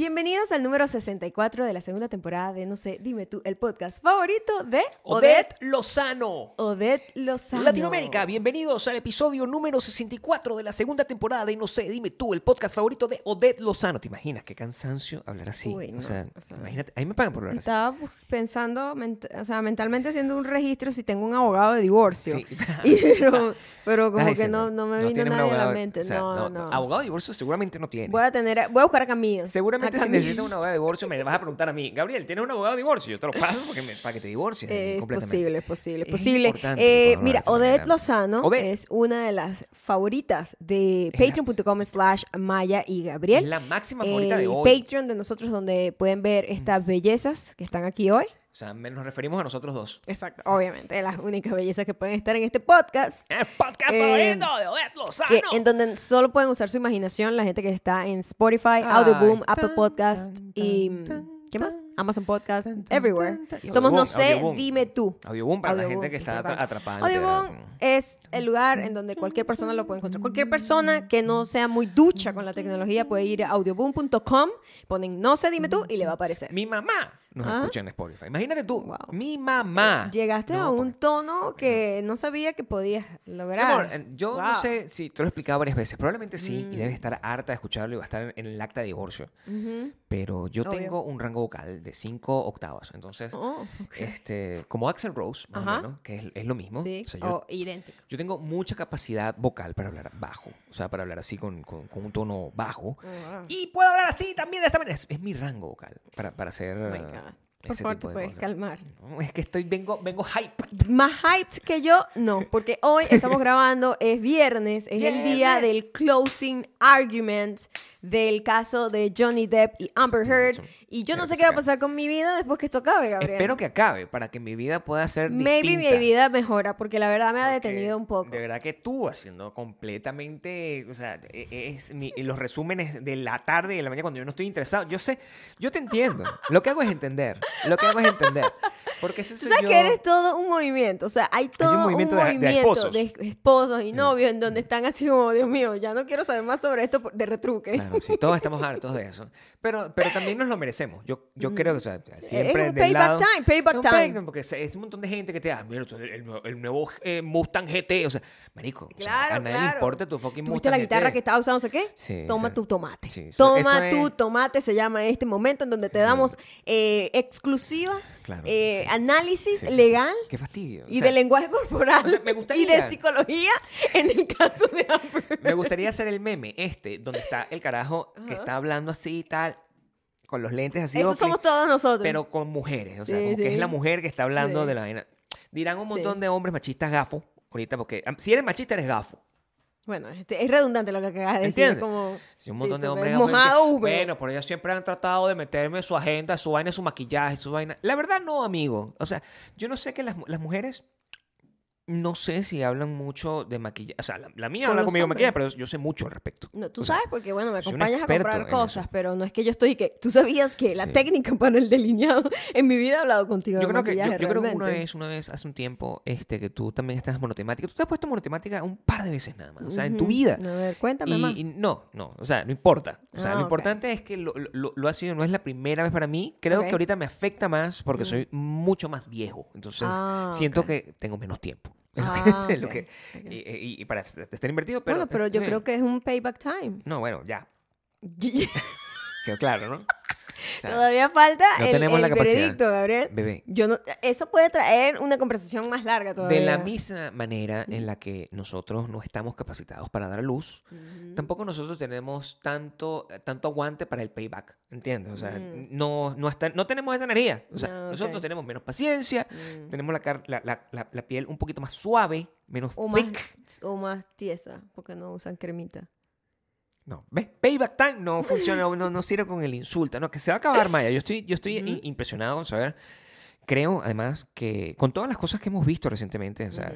Bienvenidos al número 64 de la segunda temporada de No sé, dime tú, el podcast favorito de Odette Lozano. Odette Lozano. Latinoamérica, bienvenidos al episodio número 64 de la segunda temporada de No sé, dime tú, el podcast favorito de Odette Lozano. ¿Te imaginas qué cansancio hablar así? Uy, no, o, sea, o sea, imagínate, ahí me pagan por hablar así. Estaba pensando, o sea, mentalmente haciendo un registro si tengo un abogado de divorcio. Sí. Y pero, pero como que no, no me vino tiene un nadie a la mente. o sea, no, no, Abogado de divorcio seguramente no tiene. Voy a tener, voy a buscar a Camilo. Seguramente Si necesitas un abogado de divorcio me vas a preguntar a mí, Gabriel, ¿tienes un abogado de divorcio? Yo te lo paso porque me- para que te divorcies. Es completamente. posible, es posible, es Es posible. Eh, mira, Odette. Lozano Odette. es una de las favoritas de Es patreon.com slash Maya y Gabriel. Es la máxima favorita de el hoy. Patreon de nosotros donde pueden ver estas bellezas que están aquí hoy. O sea, nos referimos a nosotros dos. Exacto, obviamente, las únicas bellezas que pueden estar en este podcast. El podcast Eh, favorito de Odette Lozano. Que, en donde solo pueden usar su imaginación la gente que está en Spotify, Audioboom, Apple Podcast tan, y tan, tan, ¿qué más? Amazon Podcast, everywhere. Somos no sé, Audioboom. dime tú. Audioboom para la gente que está atrapada Audioboom es el lugar en donde cualquier persona lo puede encontrar. Cualquier persona que no sea muy ducha con la tecnología puede ir a audioboom.com, ponen no sé, dime tú y le va a aparecer. Mi mamá nos Ah. escucha en Spotify. Imagínate tú, Wow. mi mamá. Llegaste No, a un porque- tono que no sabía que podías lograr. amor, eh, yo no sé si te lo he explicado varias veces. Probablemente sí, Mm. y debe estar harta de escucharlo y va a estar en el acta de divorcio. Pero yo Obvio. tengo un rango vocal de cinco octavas. Entonces, Oh, este, como Axel Rose, más Ajá. o menos, que es, es lo mismo. Sí, O sea, yo, idéntico. yo tengo mucha capacidad vocal para hablar bajo. O sea, para hablar así con, con- con un tono bajo. Oh, Y puedo hablar así también de esta manera. Es, es mi rango vocal para, para hacer Por favor, te de puedes cosas. calmar. No, es que estoy, vengo, vengo hype. Más hyped que yo, no, porque hoy estamos grabando, es viernes, es el día Viernes. del closing argument del caso de Johnny Depp y Amber Heard. Y yo no sé qué va a pasar con mi vida después que esto acabe, Gabriel. Espero que acabe para que mi vida pueda ser Maybe distinta. mi vida mejora, porque la verdad me ha Porque detenido un poco. De verdad que tú haciendo completamente, o sea, e- es mi- los resúmenes de la tarde y de la mañana cuando yo no estoy interesado. Yo sé, yo te entiendo. Lo que hago es entender. Lo que hago es entender. Porque ese sabes yo. que eres todo un movimiento, o sea, hay todo un movimiento movimiento, de- de esposos. de esposos y novios en donde están así como, Dios mío, ya no quiero saber más sobre esto de retruque. Claro, sí, todos estamos hartos de eso. Pero, pero también nos lo merecemos. Yo, yo creo que, o sea, siempre Mm. es un payback lado- time, payback un time. payback, porque es un montón de gente que te da, mira, el, el nuevo- el nuevo eh, Mustang GT, o sea, marico, o sea, Claro, a nadie claro. le importa tu fucking ¿Tuviste Mustang la guitarra GT. que estaba usando, no sé qué? Sí, Toma sí. tu tomate. Sí, eso- Toma eso tu es- tomate, se llama este momento en donde te damos eh, exclusiva Claro, eh, sí. análisis Sí, sí, sí. legal Qué fastidio. o y sea, de lenguaje corporal o sea, me y gustaría- de psicología en el caso de Amber. Me gustaría hacer el meme este, donde está el carajo que está hablando así y tal, con los lentes así. Eso somos todos nosotros. Pero con mujeres, o sea, Sí, como que es la mujer que está hablando Sí. de la vaina. Dirán un montón de hombres machistas gafos, ahorita, porque si eres machista eres gafo. Bueno, este, es redundante lo que acabas de decir. ¿Entiendes? Como, Sí, un montón de hombres mojado que. Bueno, pero ellos siempre han tratado de meterme su agenda, su vaina, su maquillaje, su vaina. La verdad no, amigo. O sea, yo no sé que las mujeres... No sé si hablan mucho de maquillaje. O sea, la, la mía Con habla conmigo de maquillaje, pero yo sé mucho al respecto. No, tú O sea, sabes porque, bueno, me acompañas a comprar cosas, pero no es que yo estoy que... Tú sabías que la Sí. técnica para el delineado en mi vida he hablado contigo Yo de creo que, yo, creo que una vez, una vez hace un tiempo, este, que tú también estás monotemática. Tú te has puesto monotemática un par de veces nada más. O sea, en tu vida. A ver, cuéntame Y, más. y no, no, o sea, no importa. O sea, Ah, lo ok. importante es que lo, lo- lo ha sido, no es la primera vez para mí. Creo que ahorita me afecta más porque soy mucho más viejo. Entonces, Ah, siento que tengo menos tiempo. Ah, Es lo ok, que- ok. y, y- y para estar invertido, pero... bueno, pero yo eh, creo que es un payback time. No, bueno, ya, quedó claro, ¿no? O sea, Todavía falta no el, tenemos la el capacidad. veredicto, Gabriel. bebé, Yo no, eso puede traer una conversación más larga todavía. De la misma manera en la que nosotros no estamos capacitados para dar a luz, Ujú. tampoco nosotros tenemos tanto, tanto aguante para el payback, ¿entiendes? O sea, Mm. no, no, está- no tenemos esa energía. O sea, ok. nosotros tenemos menos paciencia, Mm. tenemos la, la, la- la- la piel un poquito más suave, menos O más, thick. o más tiesa, porque no usan cremita. No, ¿ves? Payback time no funciona, no, no sirve con el insulto. No, que se va a acabar, Maya. Yo estoy, yo estoy impresionado con saber. Creo, además, que con todas las cosas que hemos visto recientemente, o sea,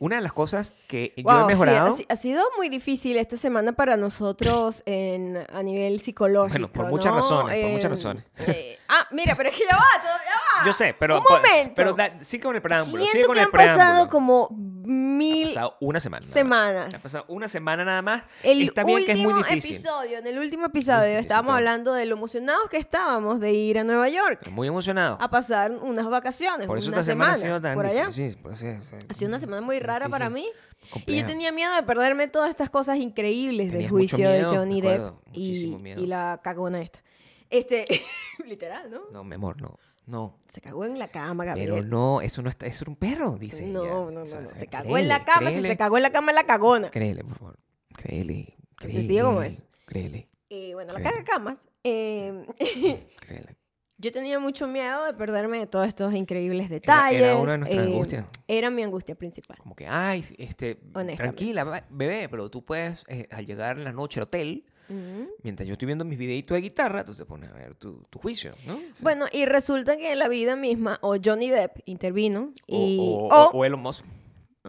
una de las cosas que yo he sí, mejorado. ha si- ha, sido muy difícil esta semana para nosotros en, a nivel psicológico. Bueno, por muchas ¿no? razones, por muchas razones. eh, ah, mira, pero es que ya va, todo- ya va. Yo sé, pero. un momento. Pero da- sigue con el preámbulo. Siento sigue con que el han pasado preámbulo. como mil Ha pasado una semana. semanas. Ha pasado una semana nada más. El Está bien que es muy último difícil. episodio, en el último episodio difícil, estábamos hablando de lo emocionados que estábamos de ir a Nueva York Muy emocionado. a pasar unas vacaciones, Por eso una esta semana ha semana sido tan por allá. difícil. Sí, por eso, sí, Ha sido una semana muy rara para mí. difícil, Y compleja. yo tenía miedo de perderme todas estas cosas increíbles del Tenías mucho juicio miedo, de Johnny Depp y, y la cagona esta. Este, literal, ¿no? No, mi amor, no. No. Se cagó en la cama, Gabriel. Pero no, eso no está. Eso era un perro, dice. no, ella. no, O no, sea, no. Se cagó créele, en la cama, si créele, se cagó en la cama, la cagona. Créele, por favor. Créele. Créele. Sencillo como es. Créele. Y bueno, la caga camas. eh, Créele. yo tenía mucho miedo de perderme de todos estos increíbles detalles. era una de nuestras eh, angustias. Era mi angustia principal. Como que, ay, este, tranquila, bebé, pero tú puedes, eh, al llegar en la noche al hotel, Mientras yo estoy viendo mis videitos de guitarra, tú te pones a ver tu, tu juicio, ¿no? Sí. Bueno, y resulta que en la vida misma, o Johnny Depp intervino, o, y, o, o, o Elon Musk.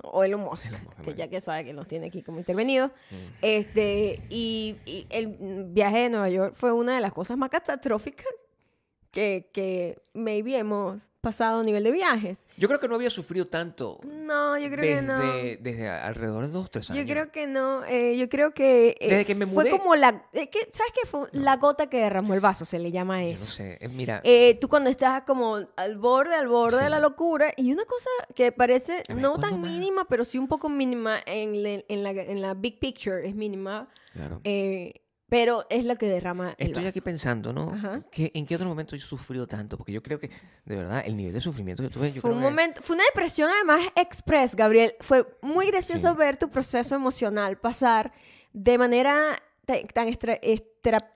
o Elon Musk, Elon Musk, que ya que sabe que los tiene aquí como intervenidos. Mm. Este, y, y el viaje de Nueva York fue una de las cosas más catastróficas que, que maybe hemos pasado a nivel de viajes. Yo creo que no había sufrido tanto No, yo creo desde, que no. desde alrededor de dos, tres años. Yo creo que no, eh, yo creo que eh, Desde que me fue mudé. como la, eh, que- ¿sabes qué fue? La gota que derramó el vaso, se le llama a Yo no eso. sé, eh, mira, Eh, tú cuando estás como al borde, al borde de Sí. la locura, y una cosa que parece ver, no ¿cuándo tan más? mínima, pero sí un poco mínima en, en la, en la big picture, es mínima, claro. eh, pero es lo que derrama el Estoy vaso. aquí pensando, ¿no? Ajá. ¿Qué- ¿En qué otro momento he sufrido tanto? Porque yo creo que, de verdad, el nivel de sufrimiento que tuve, yo Fue creo un que- momento, fue una depresión además express, Gabriel. Fue muy gracioso Sí. ver tu proceso emocional pasar de manera tan estre-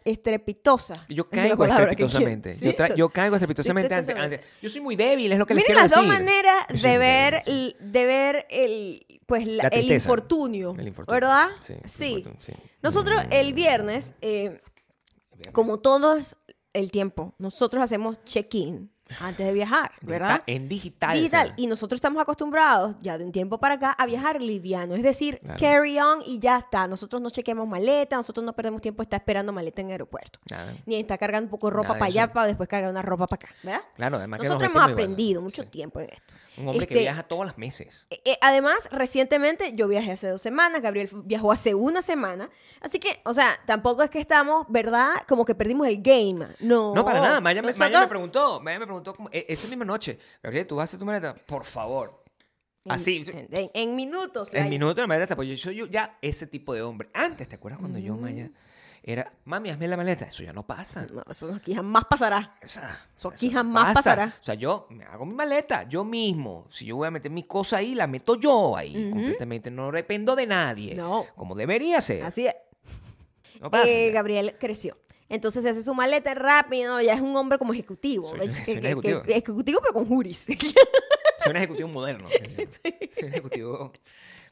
estrepitosa. Yo Es caigo quiero. estrepitosamente. ¿Sí? Yo, tra- yo caigo estrepitosamente ante, Estrepitosamente. ante- Yo soy muy débil, es lo que les Miren quiero las dos decir. maneras Yo de ver, débil, sí. el- de ver el, pues, la- La el infortunio, El infortunio. ¿verdad? Sí, el Sí. infortunio, sí. Nosotros el viernes, eh, como todos el tiempo, nosotros hacemos check-in antes de viajar, ¿verdad? En digital. Digital. Y nosotros estamos acostumbrados ya de un tiempo para acá a viajar liviano. Es decir, Claro. carry on y ya está. Nosotros no chequeamos maleta, nosotros no perdemos tiempo estar esperando maleta en el aeropuerto. Nada. Ni está cargando un poco de ropa Nada para allá para después cargar una ropa para acá. ¿Verdad? Claro, además que Nosotros nos hemos igual. aprendido mucho Sí. tiempo en esto. Un hombre que Este, viaja todos los meses. eh, eh, además, recientemente yo viajé hace dos semanas, Gabriel viajó hace una semana. Así que, o sea, tampoco es que estamos, ¿verdad? Como que perdimos el game. No. No, para nada. Maya, me- Maya me preguntó, Maya me preguntó como, e- esa misma noche, Gabriel, ¿tú vas a hacer tu maleta? Por favor. en- Así, En, en- en minutos. en minutos la maleta, pues yo soy yo ya ese tipo de hombre. Antes, ¿te acuerdas cuando yo, Maya, era, mami, hazme la maleta? Eso ya no pasa. No, eso aquí jamás pasará. O sea, Eso aquí jamás pasará. O sea, yo me hago mi maleta, yo mismo. Si yo voy a meter mi cosa ahí, la meto yo ahí, completamente. No dependo de nadie. No. Como debería ser. Así es. No pasa. Eh. Gabriel creció. Entonces se hace su maleta rápido, ya es un hombre como ejecutivo. Soy- Es- soy que- un que- ejecutivo. que- ejecutivo, pero con juris. Soy un ejecutivo moderno. Soy un ejecutivo.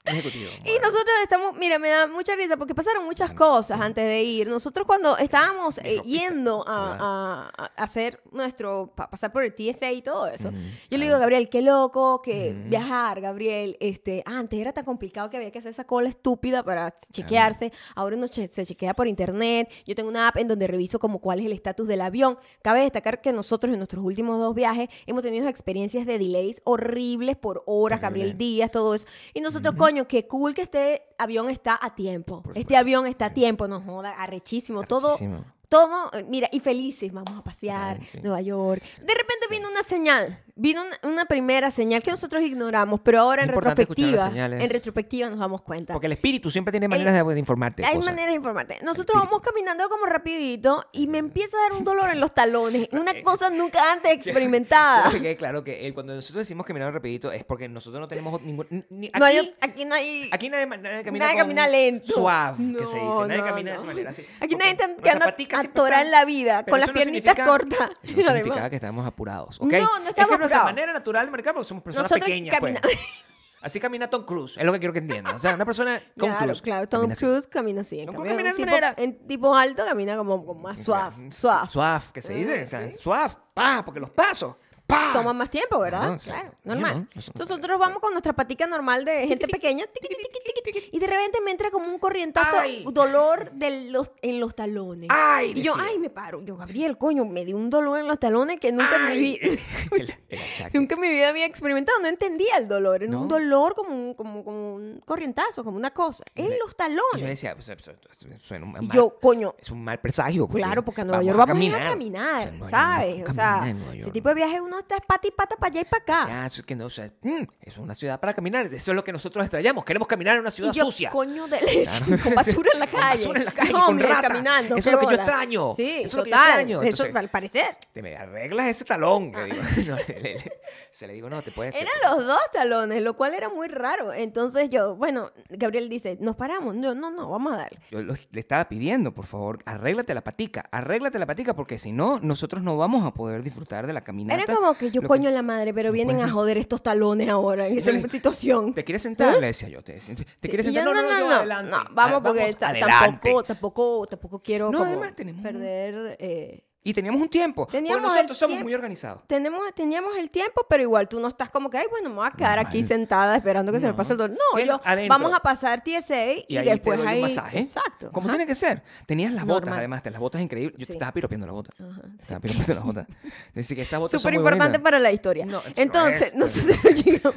Ejecutivo. Y nosotros estamos, mira, me da mucha risa porque pasaron muchas cosas antes de ir. Nosotros cuando estábamos eh, yendo a, a- a hacer nuestro, pa- pasar por el TSA y todo eso, yo le digo a Gabriel, qué loco que viajar, Gabriel, este, antes era tan complicado que había que hacer esa cola estúpida para chequearse, ahora uno che- se chequea por internet, yo tengo una app en donde reviso como cuál es el estatus del avión. Cabe destacar que nosotros en nuestros últimos dos viajes hemos tenido experiencias de delays horribles por horas, Gabriel días, todo eso. Y nosotros, coño, qué cool que este avión está a tiempo. Este avión está a tiempo, nos joda, arrechísimo. Todo, Arrechísimo. todo, eh, mira, y felices, vamos a pasear, Ay, sí. Nueva York. De repente vino una señal, vino una, una primera señal que nosotros ignoramos, pero ahora en Es retrospectiva, en retrospectiva nos damos cuenta. Porque el espíritu siempre tiene maneras de, de informarte. Hay cosas. maneras de informarte. Nosotros vamos caminando como rapidito y me empieza a dar un dolor en los talones. Una cosa nunca antes experimentada. Que claro que eh, cuando nosotros decimos caminar rapidito es porque nosotros no tenemos ningún... ni- ni- aquí, No hay, aquí no hay... aquí nadie, nadie camina Nadie con camina lento. Suave, que se dice. Nadie no, camina de esa manera. Así, Aquí nadie que anda atorada en la vida, con las piernitas cortas. eso No Además. significa que estamos apurados, ¿ok? No, no Es apurados. manera natural de marcar porque somos personas Nosotros pequeñas, pues. camina- Así camina Tom Cruise, es lo que quiero que entiendan. O sea, una persona Tom claro, Cruise. claro, Tom camina así. Cruise camina así. En, Tom cambio, camina de tipo, en tipo alto camina como, como más suave, suave. Suave, que se dice. O sea, suave, pa, porque los pasos. ¡Pah! toma más tiempo, ¿verdad? Claro, sí. claro, Coño, normal. Entonces nosotros vamos con nuestra patica normal de gente pequeña tiqui, tiqui, tiqui, y de repente me entra como un corrientazo, ¡Ay! dolor de los, en los talones. ¡Ay! Y yo, decía. ay, me paro. Yo, Gabriel, coño, me dio un dolor en los talones que nunca en mi ¡Ay! vida... el, el achaque. Nunca en mi vida había experimentado, no entendía el dolor. Era ¿No? un dolor como un, como, como un corrientazo, como una cosa. En los Y yo talones. decía, pues, eso- eso- eso suena un Y mal- yo, coño, es un mal presagio. Claro, porque a Nueva York vamos a ir a caminar, O sea, ¿sabes? vamos a O sea, caminar en Nueva ese tipo de viaje uno está pata y pata para allá y para acá. Ya, eso es que no, o sea, mm, es una ciudad para caminar. Eso es lo que nosotros extrañamos. Queremos caminar en una ciudad y yo, sucia. coño de leche, con basura en la Con calle. basura en la calle, No, con hombre, rata. caminando. Eso es lo que yo extraño. Sí, Eso es lo que yo extraño. Eso Entonces- al parecer. Te me arreglas ese talón. le digo. No, le- le- le- se le digo, no, te puedes. te- Eran los dos talones, lo cual era muy raro. Entonces yo, bueno, Gabriel dice, ¿nos paramos? No, no, no, vamos a darle. Yo lo- le estaba pidiendo, por favor, arréglate la patica, arréglate la patica, porque si no, nosotros no vamos a poder disfrutar de la caminata. Era como que yo, coño la madre, pero vienen a joder estos talones ahora en esta situación. ¿Te quieres sentar? Le decía yo. ¿Te, te quieres sentar? yo, No, no, no, yo adelante. no, Ah, vamos porque ta- adelante. tampoco, tampoco, tampoco quiero No, como además tenemos- perder... eh, Y teníamos un tiempo. Teníamos porque nosotros somos tiempo. muy organizados. tenemos, teníamos el tiempo, pero igual tú no estás como que, ay, bueno, me voy a quedar aquí sentada esperando que se me No. pase el dolor. No, yo, adentro. vamos a pasar TSA y, Y, ahí después te doy ahí... un masaje. Exacto. Como tiene que ser. Tenías las botas, Normal. además. te- Las botas increíbles. Yo Sí. te estaba piropiando la bota. Ajá, sí. Estaba piropiando las botas. Así que esas botas Súper importante para la historia. No, no Entonces, es. nosotros llegamos,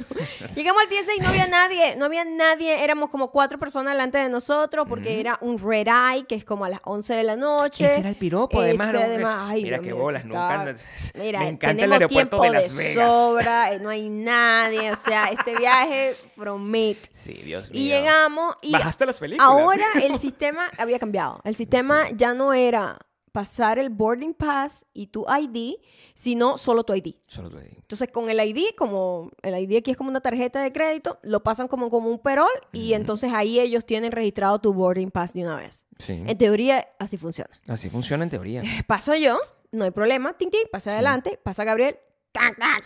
llegamos al TSA y no había nadie, no había nadie, éramos como cuatro personas delante de nosotros porque era un red eye, que es como a las 11 de la noche. Ese era el piropo, además, Ese era un- además, ay, Mira qué bolas, nunca- está- Mira, me encanta el aeropuerto de Las Vegas. sobra, eh, no hay nadie, o sea, este viaje promete. Sí, Dios mío. Y llegamos y Bajaste las películas. ahora el sistema había cambiado. El sistema ya no era pasar el boarding pass y tu ID, sino solo tu ID. Solo tú ahí. Entonces, con el ID, como el ID aquí es como una tarjeta de crédito, lo pasan como, como un perol y entonces ahí ellos tienen registrado tu boarding pass de una vez. Sí. En teoría, así funciona. Así funciona en teoría. Paso yo, no hay problema, ting, ting, pasa adelante, pasa Gabriel, tac, tac.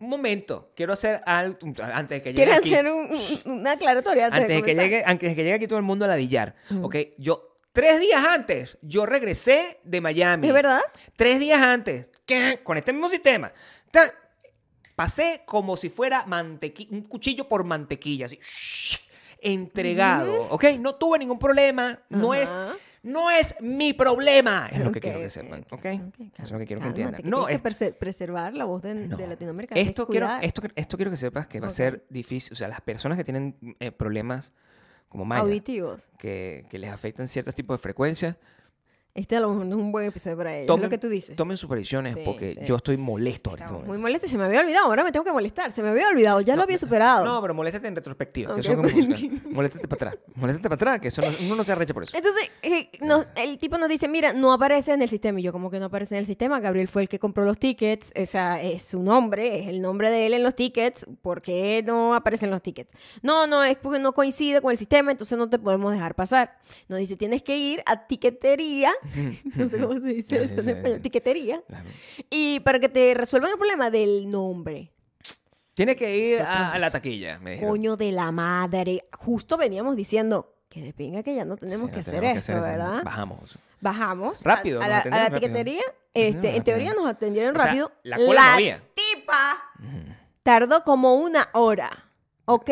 Un momento. Quiero hacer algo antes de que llegue ¿Quieres aquí. hacer un- un- una aclaratoria antes, antes de que llegue antes de que llegue aquí todo el mundo a ladillar. Ok, yo tres días antes yo regresé de Miami. ¿Es verdad? Tres días antes, ¿qué? con este mismo sistema. Pasé como si fuera un cuchillo por mantequilla, así, shh, entregado, ¿ok? No tuve ningún problema, no es, no es mi problema, es lo que quiero que sepan, ¿ok? ok, Eso es lo que quiero que entiendan. No, es, que preservar la voz de, no. de Latinoamérica. Esto quiero, esto, esto quiero que sepas que va a ser difícil, o sea, las personas que tienen eh, problemas como Maya, auditivos. que, que les afectan ciertos tipos de frecuencias, Este a lo mejor no es un buen episodio para ellos. es tomen, lo que tú dices. tomen supervisiones Sí, porque sí. yo estoy molesto en este muy molesto y se me había olvidado. Ahora me tengo que molestar. Se me había olvidado. Ya lo había superado. No, pero moléstate en retrospectiva, que Ok, eso es como pues. música. Moléstate para atrás. Moléstate para atrás, que eso no, uno no se arrecha por eso. Entonces, eh, nos- el tipo nos dice, mira, no aparece en el sistema. Y yo, como que no aparece en el sistema? Gabriel fue el que compró los tickets. Esa es su nombre, es el nombre de él en los tickets. ¿Por qué no aparecen los tickets? No, no, es porque no coincide con el sistema, entonces no te podemos dejar pasar. Nos dice, tienes que ir a tiquetería. no sé cómo se dice eso sí, en sí. español. Tiquetería. Claro. Y para que te resuelvan el problema del nombre. Tienes que ir a, la taquilla, me dijeron. Coño de la madre. Justo veníamos diciendo que de pinga que ya no tenemos que no hacer tenemos que hacer. ¿verdad? Bajamos. Bajamos. Rápido, A, a la, a la tiquetería. Este, en teoría nos atendieron O sea, rápido. la cola no había. tipa tardó como una hora. ¿Ok?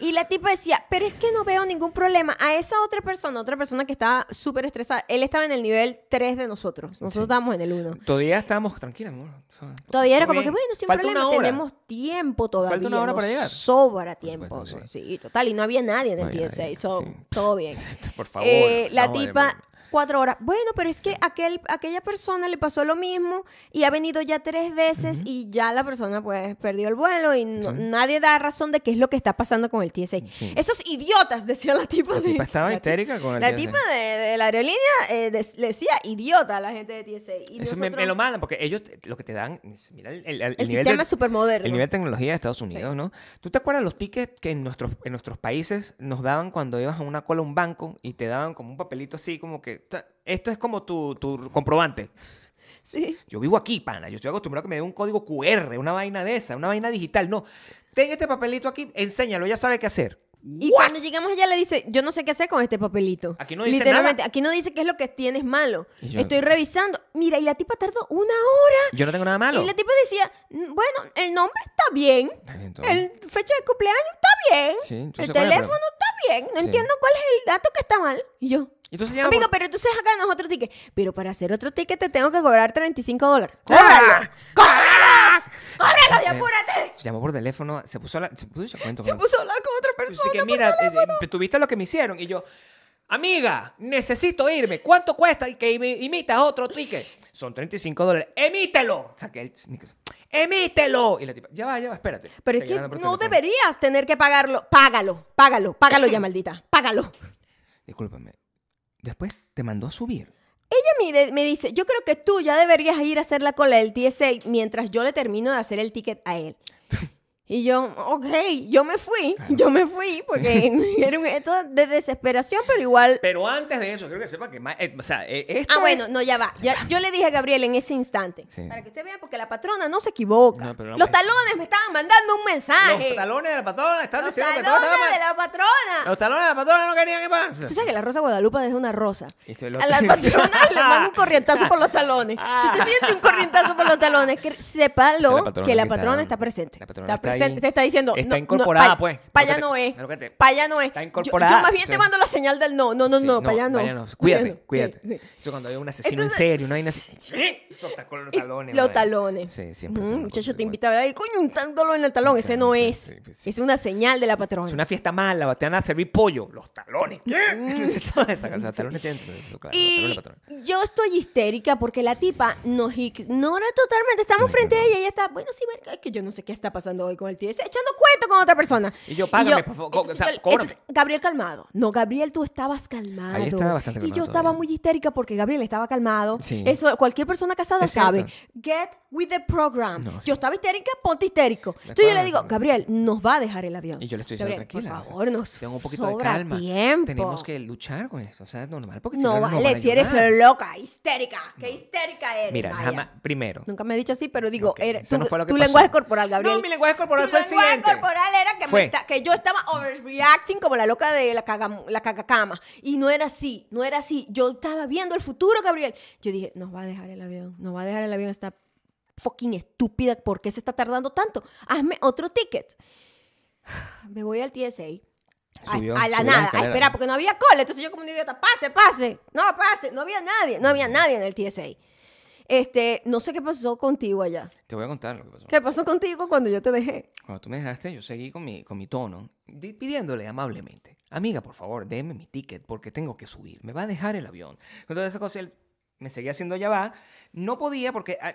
Y la tipa decía, pero es que no veo ningún problema. A esa otra persona, otra persona que estaba súper estresada, él estaba en el nivel 3 de nosotros. Nosotros estábamos en el 1. Todavía estábamos tranquilos, amor. O sea, Todavía era como que, bueno, sin Falta problema, tenemos tiempo todavía. Falta una hora para llegar. Sobra tiempo. supuesto, sí. total. Y no había nadie en el No había TSA, nadie, so, sí. todo bien. Por favor. Eh, la tipa, cuatro horas. Bueno, pero es que aquel, aquella persona le pasó lo mismo y ha venido ya tres veces y ya la persona pues perdió el vuelo y no- nadie da razón de qué es lo que está pasando con el TSA. Sí. Esos idiotas, decía la tipa. de- tipa estaba la histérica con el La TSA. tipa de, de la aerolínea eh, le decía idiota a la gente de TSA. Y Eso me, nosotros- me lo mandan porque ellos lo que te dan, mira el, el- el el nivel sistema súper moderno. El nivel de tecnología de Estados Unidos, ¿no? ¿Tú te acuerdas los tickets que en nuestros, en nuestros países nos daban cuando ibas a una cola a un banco y te daban como un papelito así como que esto es como tu, tu comprobante? Sí. Yo vivo aquí, pana. Yo estoy acostumbrado a que me den un código QR, una vaina de esa, una vaina digital. No, ten este papelito aquí, enséñalo, ya sabe qué hacer. Y cuando llegamos allá le dice, yo no sé qué hacer con este papelito. Aquí no dice Literalmente, nada. aquí no dice qué es lo que tienes malo. Yo- Estoy revisando. Mira, y la tipa tardó una hora. Yo no tengo nada malo. Y la tipa decía, "Mm, bueno, el nombre está bien. El fecha de cumpleaños está bien. Sí, el ¿cuál es el teléfono está bien. No Sí. entiendo cuál es el dato que está mal. Y yo, entonces llama amigo, por- pero entonces acá no es otro ticket. Pero para hacer otro ticket te tengo que cobrar 35 dólares. ¡Ah! ¡Cóbralo! ¡Cóbralos! ¡Cóbralos y apúrate! Se llamó por teléfono, se puso a, la- se puso cuento Se puso a hablar con otra persona. Así que mira, eh, teléfono. eh, tuviste lo que me hicieron y yo, amiga, necesito irme. ¿Cuánto cuesta y que imi- imitas otro ticket? Son 35 dólares. ¡Emítelo! Saqué el... ¡Emítelo! Y la tipa, ya va, ya va, espérate. Pero es que no teléfono. deberías tener que pagarlo. Págalo, págalo, págalo ya, maldita. Págalo. Discúlpame. Después te mandó a subir. Ella me, me dice, yo creo que tú ya deberías ir a hacer la cola del TSA mientras yo le termino de hacer el ticket a él. Y yo, ok, yo me fui, yo me fui, porque era un esto de desesperación, pero igual... Pero antes de eso, quiero que sepa que... ma- eh, o sea, eh, esto Ah, bueno, no, ya va. Ya- yo le dije a Gabriel en ese instante, Sí. para que usted vea, porque la patrona no se equivoca. No, Los talones me estaban mandando un mensaje. Los talones de la patrona están Los diciendo que talones todo estaba de mal. la patrona. Los talones de la patrona no querían que pase. Tú sabes que la Rosa Guadalupe es una rosa. Esto es lo- A la patrona le manda un corrientazo por los talones. Si usted siente un corrientazo por los talones, que sépalo la patrona que la está- patrona está presente. la patrona está está presente, ahí. te está diciendo. Está no, incorporada, no, pa- pues. Pa' Lo que allá no es. lo que te- Pa' allá no es. Está Yo- incorporada, Yo, más bien sí. te mando la señal del no. No, no, no, Sí, no, para allá no. no. Pa' Cuídate, no. cuídate. Sí, sí. Eso cuando hay un asesino Entonces- en serio, una vaina así. Eso está con los talones. Los talones. Sí, siempre. Mm, muchacho, te invita a y coño, un dolor en el talón. Ese no es. sí. Es una señal de la patrona. Es una fiesta mala, te van a servir pollo. Los talones. Los talones talones Y yo estoy histérica porque la tipa nos ignora totalmente. Estamos frente a ella y ella está, bueno, sí, verga, es que yo no sé qué está pasando hoy con el tío. Está echando cuento con otra persona. Y yo, págame, por favor, entonces, o sea, yo- cóbrame. entonces, Gabriel calmado. No, Gabriel, tú estabas calmado. Ahí estaba bastante Y yo calmado estaba todavía. muy histérica porque Gabriel estaba calmado. Sí. Eso, cualquier persona casada Es cierto. sabe. Get with the program. No, sí. Yo estaba histérica, ponte histérico. De Entonces yo le digo, Gabriel, nos va a dejar el avión. Y yo le estoy diciendo, Gabriel, tranquila. Por favor, nos tenga un poquito de sobra calma. tiempo. Tenemos que luchar con esto. O sea, es normal. Porque si No no, nos van vale, a si eres loca, histérica. Qué histérica eres. Mira, jamás. Primero. Nunca me he dicho así, pero digo, Ok, era, eso tu, no fue lo que tu lenguaje corporal, Gabriel. No, mi lenguaje corporal Tu fue el siguiente. corporal era que, me que yo estaba overreacting como la loca de la, caga, la cagacama. Y no era así, no era así. Yo estaba viendo el futuro, Gabriel. Yo dije, nos va a dejar el avión, nos va a dejar el avión esta fucking estúpida. ¿Por qué se está tardando tanto? Hazme otro ticket. Me voy al TSA. A, Subió, a la nada, a esperar, porque no había cola. Entonces yo como un idiota, pase, pase. No, pase. No había nadie, no había nadie en el TSA. Este, no sé qué pasó contigo allá. Te voy a contar lo que pasó. ¿Qué pasó contigo cuando yo te dejé? Cuando tú me dejaste, yo seguí con mi, con mi tono, di- pidiéndole amablemente, amiga, por favor, déme mi ticket porque tengo que subir, me va a dejar el avión. Toda esa cosa, él me seguía haciendo ya va. No podía porque ah,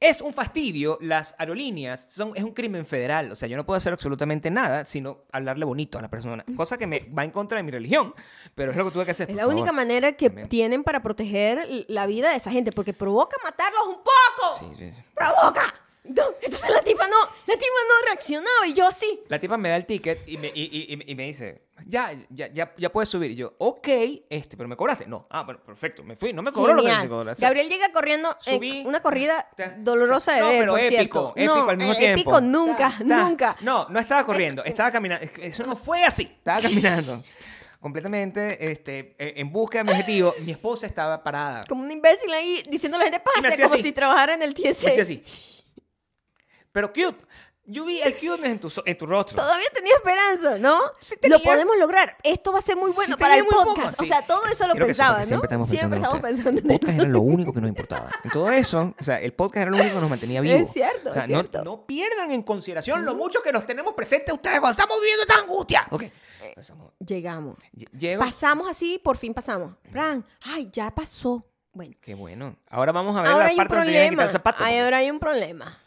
es un fastidio, las aerolíneas son, es un crimen federal, o sea, yo no puedo hacer absolutamente nada sino hablarle bonito a la persona, cosa que me va en contra de mi religión, pero es lo que tuve que hacer. Es la única favor. manera que También. tienen para proteger la vida de esa gente, porque provoca matarlos un poco. Sí, sí, sí. ¡Provoca! No, entonces la tipa no, la tipa no reaccionaba y yo sí. La tipa me da el ticket y me, y, y- y- me dice, ya, ya, ya, ya puedes subir. Y yo, ok, este, pero me cobraste. No, ah, bueno, perfecto, me fui, no me cobró lo que. O sea, Gabriel llega corriendo en subí, una corrida ta- dolorosa de no, ver, pero por épico, cierto. épico no, al mismo eh, tiempo. épico nunca, Ta, nunca. No, no estaba corriendo, estaba caminando. Eso no fue así, estaba caminando. Completamente este, eh, en busca de mi objetivo. Mi esposa estaba parada. Como un imbécil ahí diciendo a la gente me pase, como así. si trabajara en el TSA. Me hacía así. Pero cute. Yo vi el cuteness en tu, en tu rostro. Todavía tenía esperanza, ¿no? Sí tenía. Lo podemos lograr. Esto va a ser muy bueno Sí para el muy poco, podcast. O sea, todo eso lo sepa pensaba, que ¿no? Siempre estamos pensando, en estamos pensando en podcast eso. era lo único que nos importaba. En todo eso, o sea, el podcast era lo único que nos mantenía vivos. Es cierto, O sea, es no, cierto. no pierdan en consideración lo mucho que nos tenemos presentes ustedes cuando estamos viviendo esta angustia. Ok. Empezamos. Llegamos. Lle- Llego. Pasamos así, por fin pasamos. Fran, ay, ya pasó. Bueno, Qué bueno. Ahora vamos a ver ahora la hay un parte donde que quitar problema. el ahora hay un problema.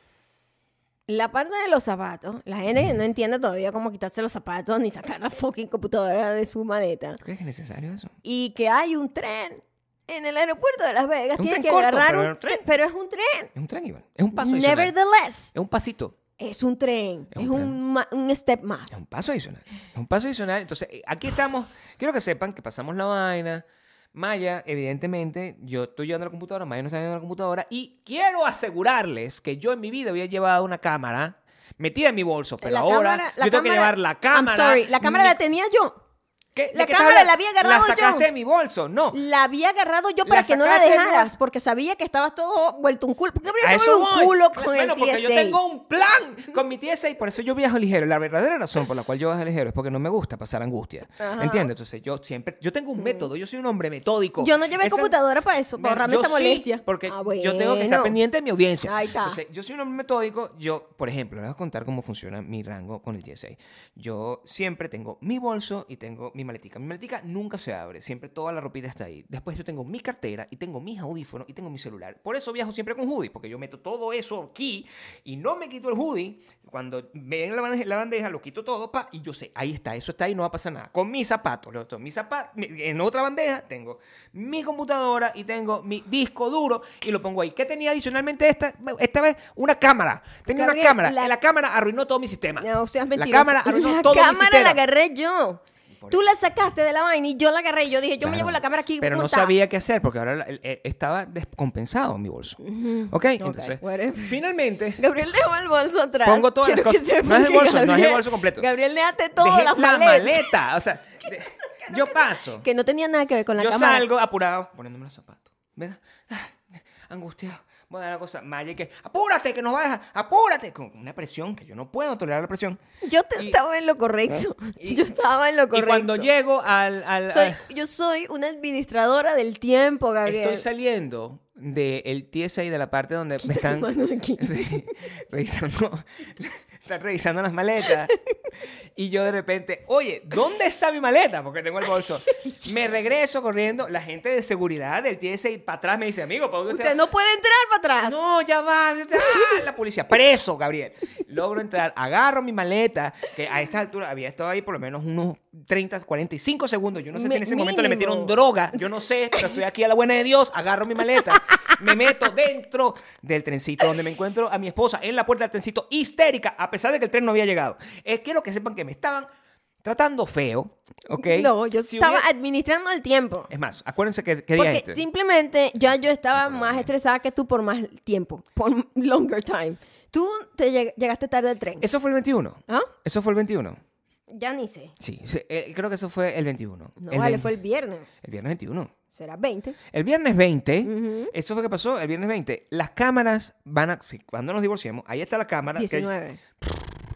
La parte de los zapatos, la gente que no entiende todavía cómo quitarse los zapatos ni sacar la fucking computadora de su maleta. ¿Tú crees que es necesario eso? Y que hay un tren en el aeropuerto de Las Vegas. Un Tienes tren que corto, agarrar pero un es un tren. Pero es un tren. Es un tren, Iván. Es un paso adicional. Nevertheless, Es un pasito. es un tren. Es Es un un, ma- un step más. Es un paso adicional. Es un paso adicional. Entonces, eh, aquí estamos. Quiero que sepan que pasamos la vaina. Maya, evidentemente, yo estoy llevando la computadora, Maya no está llevando la computadora. Y quiero asegurarles que yo en mi vida había llevado una cámara metida en mi bolso. Pero La ahora cámara- yo tengo que llevar la cámara. I'm sorry, la cámara mi- la tenía yo. ¿Qué? ¿De la cámara la había agarrado La sacaste yo. de mi bolso, no. La había agarrado yo para La que no la de dejaras, porque sabía que estabas todo vuelto un culo. ¿Por qué A habría eso sido un culo con bueno, el porque yo tengo un plan con mi TSA y por eso yo viajo ligero. La verdadera razón por la cual yo viajo ligero es porque no me gusta pasar angustia. Ajá. Mm. ¿Entiendes? Entonces yo siempre, yo tengo un método, yo soy un hombre metódico. Yo no llevé Esa- computadora para eso, para ahorrarme yo esa sí, molestia. porque Ah, yo tengo que estar pendiente de mi audiencia. Ahí está. Entonces, yo soy un hombre metódico. Yo, por ejemplo, les voy a contar cómo funciona mi rango con el TSA. Yo siempre tengo mi bolso y tengo mi maletica. Mi maletica nunca se abre. Siempre toda la ropita está ahí. Después yo tengo mi cartera y tengo mis audífonos y tengo mi celular. Por eso viajo siempre con hoodie, porque yo meto todo eso aquí y no me quito el hoodie. Cuando ven la bandeja, la bandeja lo quito todo pa, y yo sé, ahí está, eso está ahí, no va a pasar nada. Con mis zapatos, los mis zapatos, en otra bandeja tengo mi computadora y tengo mi disco duro y lo pongo ahí. ¿Qué tenía adicionalmente esta, esta vez? Una cámara. Tenía Gabriel, una cámara. la- La... cámara arruinó todo mi sistema. No, seas la mentiroso. cámara arruinó La todo mi cámara sistema. la agarré yo. Por Tú la sacaste de la vaina y yo la agarré. Y yo dije, yo me llevo la cámara aquí. Pero no sabía qué hacer porque ahora estaba descompensado en mi bolso. ¿Ok? Entonces, whatever. finalmente, Gabriel dejó el bolso atrás. Pongo todas las Quiero que cosas. No es el bolso, no es el Gabriel- bolso completo. Gabriel, déjate dejé las la maletas. maleta. O sea, de- yo paso. Que no tenía nada que ver con la yo cámara. salgo apurado, poniéndome los zapatos. ¿Verdad? Ay, angustiado. Dar la cosa. Maya que, apúrate, que nos va a dejar. Apúrate. Con una presión que yo no puedo tolerar la presión. Yo te- Y- estaba en lo correcto. Y- yo estaba en lo correcto. Y cuando llego al. al- Soy, yo soy una administradora del tiempo, Gabriel. estoy saliendo del TSA y de la parte donde me están re- revisando. Revisando las maletas. Y yo de repente, oye, ¿dónde está mi maleta? Porque tengo el bolso. Me regreso corriendo. La gente de seguridad del TSA para atrás me dice, amigo, ¿para dónde Usted no puede entrar para atrás. No, ya va. ¡Ah! La policía. Preso, Gabriel. Logro entrar, agarro mi maleta, que a esta altura había estado ahí por lo menos unos 30, 45 segundos. Yo no sé si en ese momento le metieron droga. Yo no sé, pero estoy aquí a la buena de Dios. Agarro mi maleta, me meto dentro del trencito donde me encuentro a mi esposa en la puerta del trencito, histérica, a pesar de que el tren no había llegado. Eh, quiero que sepan que me estaban tratando feo, ¿ok? No, yo Si estaba hubiera- administrando el tiempo. Es más, acuérdense que, que día Porque este. simplemente ya yo estaba más estresada que tú por más tiempo, por longer time. Tú te lleg- llegaste tarde al tren. Eso fue el 21. ¿Ah? Eso fue el 21. Ya ni sé. Sí, sí, eh, creo que eso fue el 21. No, el vale, 20 fue el viernes. el viernes 21. Será 20. El viernes 20, eso fue que pasó, el viernes 20, las cámaras van a, sí, cuando nos divorciemos, ahí está la cámara. que- 19.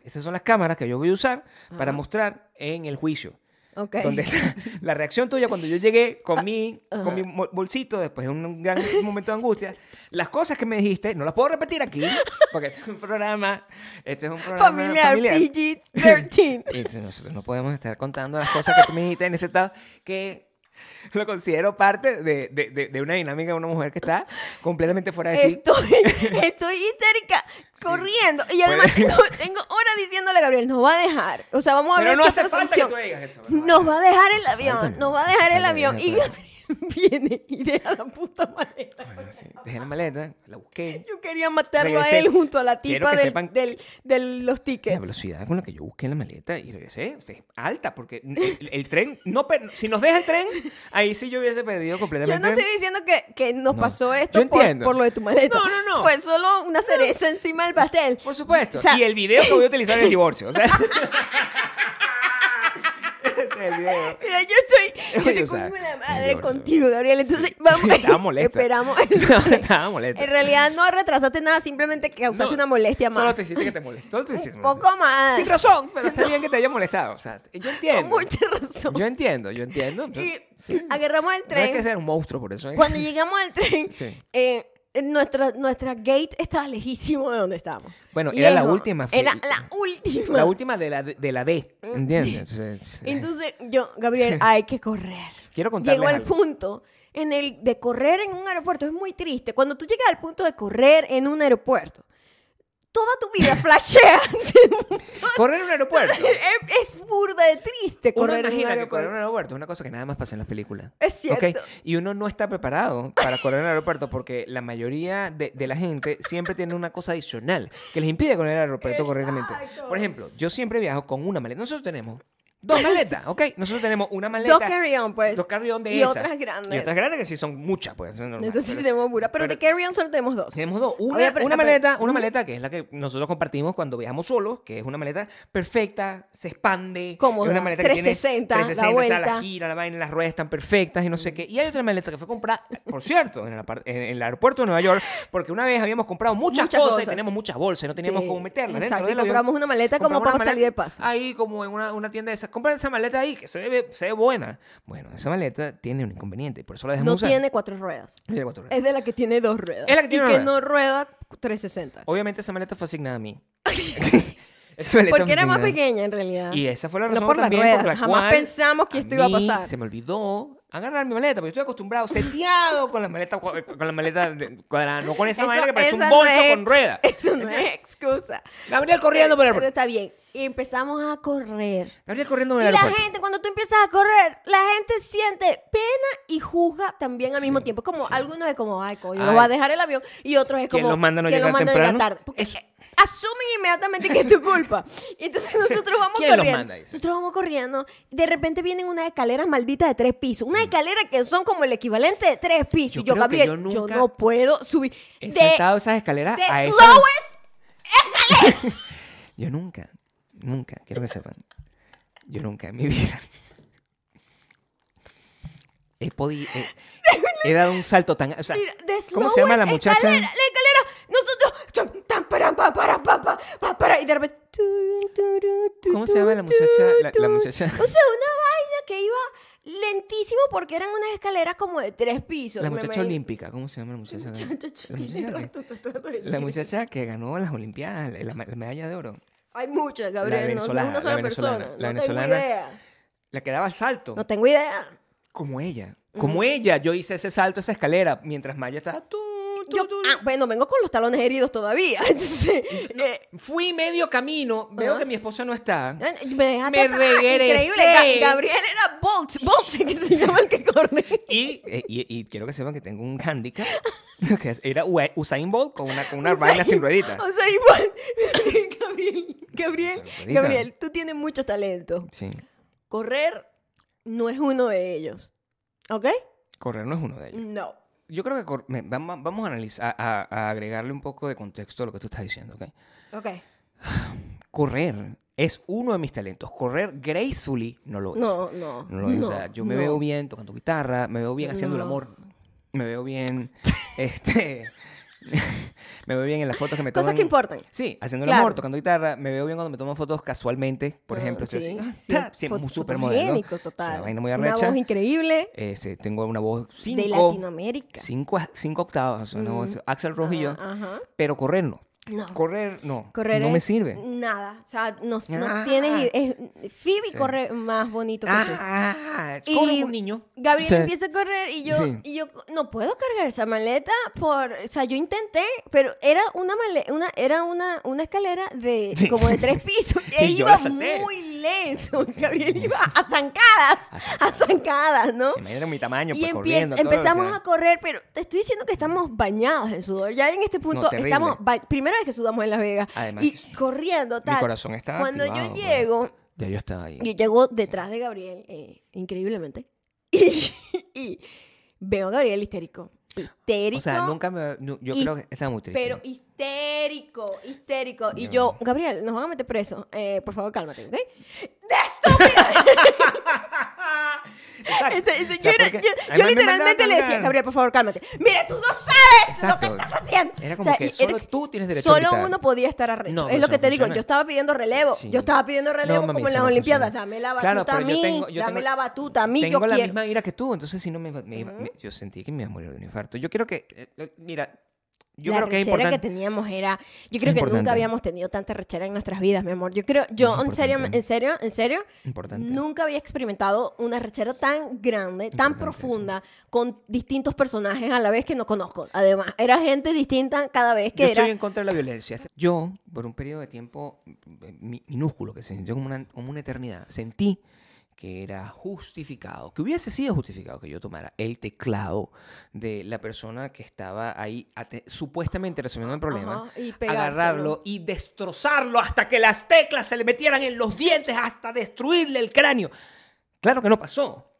estas son las cámaras que yo voy a usar para Ajá. mostrar en el juicio. Ok. Donde está la reacción tuya cuando yo llegué con mi, con mi bolsito después de un gran momento de angustia. Las cosas que me dijiste, no las puedo repetir aquí, porque este es un programa, este es un programa Familiar, familiar. PG-13. Y entonces nosotros no podemos estar contando las cosas que tú me dijiste en ese estado que lo considero parte de, de- de- de una dinámica de una mujer que está completamente fuera de sí. Estoy, estoy histérica, corriendo. Y además tengo, tengo horas diciéndole a Gabriel, nos va a dejar. O sea, vamos a Pero ver no qué hace falta que tú digas eso. No Nos va a dejar el avión, no. nos va a dejar el avión. Y Gabriel viene y deja la puta maleta. Bueno, sí, Dejé la maleta, la busqué. Yo quería matarlo Regresé. a él junto a la tipa sepan- del- de los La tickets. velocidad con la que yo busqué la maleta y regresé fue alta, porque el, el tren, no per- si nos deja el tren, ahí sí yo hubiese perdido Yo completamente. no estoy diciendo que, que nos No. pasó esto Yo por, lo de tu maleta. No, no, no. Fue solo una cereza encima del pastel. Por supuesto. O sea- y el video que voy a utilizar en el divorcio. O sea, ese es el video. Mira, yo soy, yo Oye, o sea, el madre contigo, Gabriel. Entonces, vamos. Estaba molesta. Esperamos. Estaba molesta. En realidad no retrasaste nada, simplemente causaste No, una molestia más. Solo te hiciste que te molestó. Un poco más. Sin razón, pero está bien que te haya molestado. O sea, yo Con entiendo. mucha razón. Yo entiendo, yo entiendo. y Sí. agarramos el No hay que tren. ser un monstruo por eso. ¿eh? Cuando llegamos al tren, Sí. eh, nuestra, nuestra gate estaba lejísimo de donde estábamos. Bueno, era la última, Era la última. La última de la, de la D, ¿entiendes? Entonces, Entonces, yo, Gabriel, hay que correr. Quiero contarles Llegó algo. punto en el de correr en un aeropuerto. Es muy triste. Cuando tú llegas al punto de correr en un aeropuerto, toda tu vida flashea. correr en un aeropuerto. es, es burda de triste Uno correr en un imagina que correr aeropuerto. en un aeropuerto es una cosa que nada más pasa en las películas. Es cierto. Y uno no está preparado para correr en el aeropuerto porque la mayoría de, de la gente siempre tiene una cosa adicional que les impide correr en el aeropuerto correctamente. Por ejemplo, yo siempre viajo con una maleta. Nosotros tenemos Dos maletas, ok. Nosotros tenemos una maleta. Dos carry-on, pues. Dos carry-on de Y esas. otras grandes. Y otras grandes que sí son muchas, pues. Entonces sí tenemos pura. Pero, de carry-on solo tenemos dos. Tenemos dos. Una, Oye, pero- una pero- maleta, una maleta que es la que nosotros compartimos cuando viajamos solos, que es una maleta perfecta, se expande. Cómoda, Es una maleta que tiene 360, la 360, o sea, la gira, la vaina, las ruedas están perfectas y no sé qué. Y hay otra maleta que fue comprada, por cierto, en el, apart- en el aeropuerto de Nueva York, porque una vez habíamos comprado muchas, Muchas cosas, y teníamos muchas bolsas y no teníamos Sí, cómo meterlas exacto, dentro y compramos una maleta como para salir de paso. Ahí como en una, una tienda de esas. Compran esa maleta ahí, que se ve, se ve buena. Bueno, esa maleta tiene un inconveniente, por eso la dejamos No usar. tiene cuatro ruedas. Tiene cuatro ruedas. Es de la que tiene dos ruedas. Es la que tiene y que ruedas. no rueda 360. Obviamente esa maleta fue asignada a mí. Esa maleta Porque fue era más asignada. pequeña en realidad. Y esa fue la No razón por las también ruedas, por la jamás cual pensamos que esto iba a mí pasar. Se me olvidó agarrar mi maleta, porque estoy acostumbrado, seteado con la maleta con la maleta cuadrada, no con esa Eso- maleta que parece un no bolso es- con ruedas. Eso no es excusa. Gabriel corriendo por el Pero está bien. Y empezamos a correr. Gabriel corriendo por Y el la aeropuerto. gente, cuando tú empiezas a correr, la gente siente pena y juzga también al mismo Sí, tiempo. Como algunos es como, ay, coño, Ay. no va a dejar el avión. Y otros es ¿Quién como, los manda a no ¿quién los llegar manda a llegar temprano? tarde? Porque Eso. Asumen inmediatamente que es tu culpa. Y entonces nosotros vamos ¿Quién los corriendo. manda? Dice. Nosotros vamos corriendo. De repente vienen unas escaleras malditas de tres pisos. Unas escaleras que son como el equivalente de tres pisos. Yo yo, creo Gabriel, yo yo, nunca no puedo subir. He de, saltado esas escaleras de a esa... slowest Yo nunca, nunca, quiero que sepan, yo nunca en mi vida he podido, he, he dado un salto tan, o sea, Mira, de ¿cómo se llama la muchacha? Escalera, la escalera, para, para, para, y de repente. ¿Cómo se llama la muchacha? La, muchacha, O sea, una vaina que iba lentísimo porque eran unas escaleras como de tres pisos. la muchacha olímpica, ¿cómo se llama la muchacha? La muchacha, que ganó las olimpiadas, la, la medalla de oro, Hay muchas, Gabriel. No, no es una la sola persona. la no tengo idea. la que daba el salto, No tengo idea. como ella, como ella, yo hice ese salto, esa escalera, mientras Maya estaba, tú, tú, Yo, tú, ah, bueno, vengo con los talones heridos todavía. Entonces, eh, Fui medio camino, veo que mi esposa no está. Me, dejaste Me regresé. Increíble. Ga- Gabriel era Bolt. Bolt, que se llama el que corre. Y, eh, y, y quiero que sepan que tengo un handicap. Que era Usain Bolt con una, con una vaina sin rueditas. O sea, igual. Gabriel, Gabriel, tú tienes mucho talento. Sí. Correr no es uno de ellos. ¿Ok? Correr no es uno de ellos. No. Yo creo que vamos, a analizar, a, a agregarle un poco de contexto a lo que tú estás diciendo, ¿ok? Ok. Correr es uno de mis talentos. Correr gracefully no lo es. No, no. No lo es. o sea, yo me no. veo bien tocando guitarra, me veo bien haciendo el amor, me veo bien, este, me veo bien en las fotos que me toman. Cosas que importan. Sí, haciendo el Claro. amor, tocando guitarra, me veo bien cuando me tomo fotos casualmente, por Ah, ejemplo. estoy sí, así, ah, sí, súper fotogénico, total. Una vaina muy Una arrecha. voz increíble Eh, sí, tengo una voz de cinco, Latinoamérica. cinco, cinco octavas, una voz Axel yo, Ajá, ajá. pero correr no. No. Correr no. Correr no me sirve. Nada. O sea, no, no Ah. tienes. Es, Phoebe Sí. corre más bonito que tú. Ah, Y corro como un niño. Gabriel Sí. empieza a correr y yo, Sí. y yo no puedo cargar esa maleta por, o sea, yo intenté, pero era una maleta, una, era una, una escalera de como de tres pisos Y iba muy Gabriel iba a zancadas, A zancadas, ¿no? Imagínate mi tamaño, Y pues, empie- corriendo. todo, o empezamos sea. a correr, pero te estoy diciendo que estamos bañados en sudor. Ya en este punto estamos, primera vez que sudamos en Las Vegas Además, y corriendo tal. Mi corazón estaba Cuando activado, yo pues. llego, Ya yo estaba ahí. y llego detrás de Gabriel, eh, increíblemente. Y, y veo a Gabriel histérico. Histérico. O sea, nunca me. Yo y- creo que estaba muy triste. Pero histérico, histérico. Y Yo- Gabriel, nos van a meter preso. Eh, por favor, cálmate, ¿ok? ¡De estúpida! Ese- ese- O sea, yo era- porque yo- a mí yo me literalmente le decía. Gabriel, por favor, cálmate. Mira, tú no sabes lo que estás haciendo. Era como que y solo tú tienes derecho a Solo gritar. uno podía estar arrecho. No, es lo eso que no te digo. funciona. Yo estaba pidiendo relevo. Sí. Yo estaba pidiendo relevo No, mami, como en eso las no Olimpiadas. funciona. Dame la Claro, batuta a pero yo mí. tengo- yo dame tengo- la batuta a mí. Tengo yo la quiero. misma ira que tú, entonces si no me, me iba- me- yo sentí que me iba a morir de un infarto. Yo creo que, eh, eh, mira, yo la creo que rechera que teníamos era yo creo que nunca habíamos tenido tanta rechera en nuestras vidas mi amor. Yo creo yo en serio en serio en serio Importante. nunca había experimentado una rechera tan grande tan Importante, profunda con distintos personajes a la vez que no conozco. Además era gente distinta cada vez que Yo era estoy en contra de la violencia. Yo, por un periodo de tiempo eh, mi- minúsculo, que se sintió como una, como una eternidad, sentí que era justificado, que hubiese sido justificado que yo tomara el teclado de la persona que estaba ahí supuestamente resolviendo el problema, Ajá, y pegárselo. agarrarlo y destrozarlo hasta que las teclas se le metieran en los dientes hasta destruirle el cráneo. Claro que no pasó.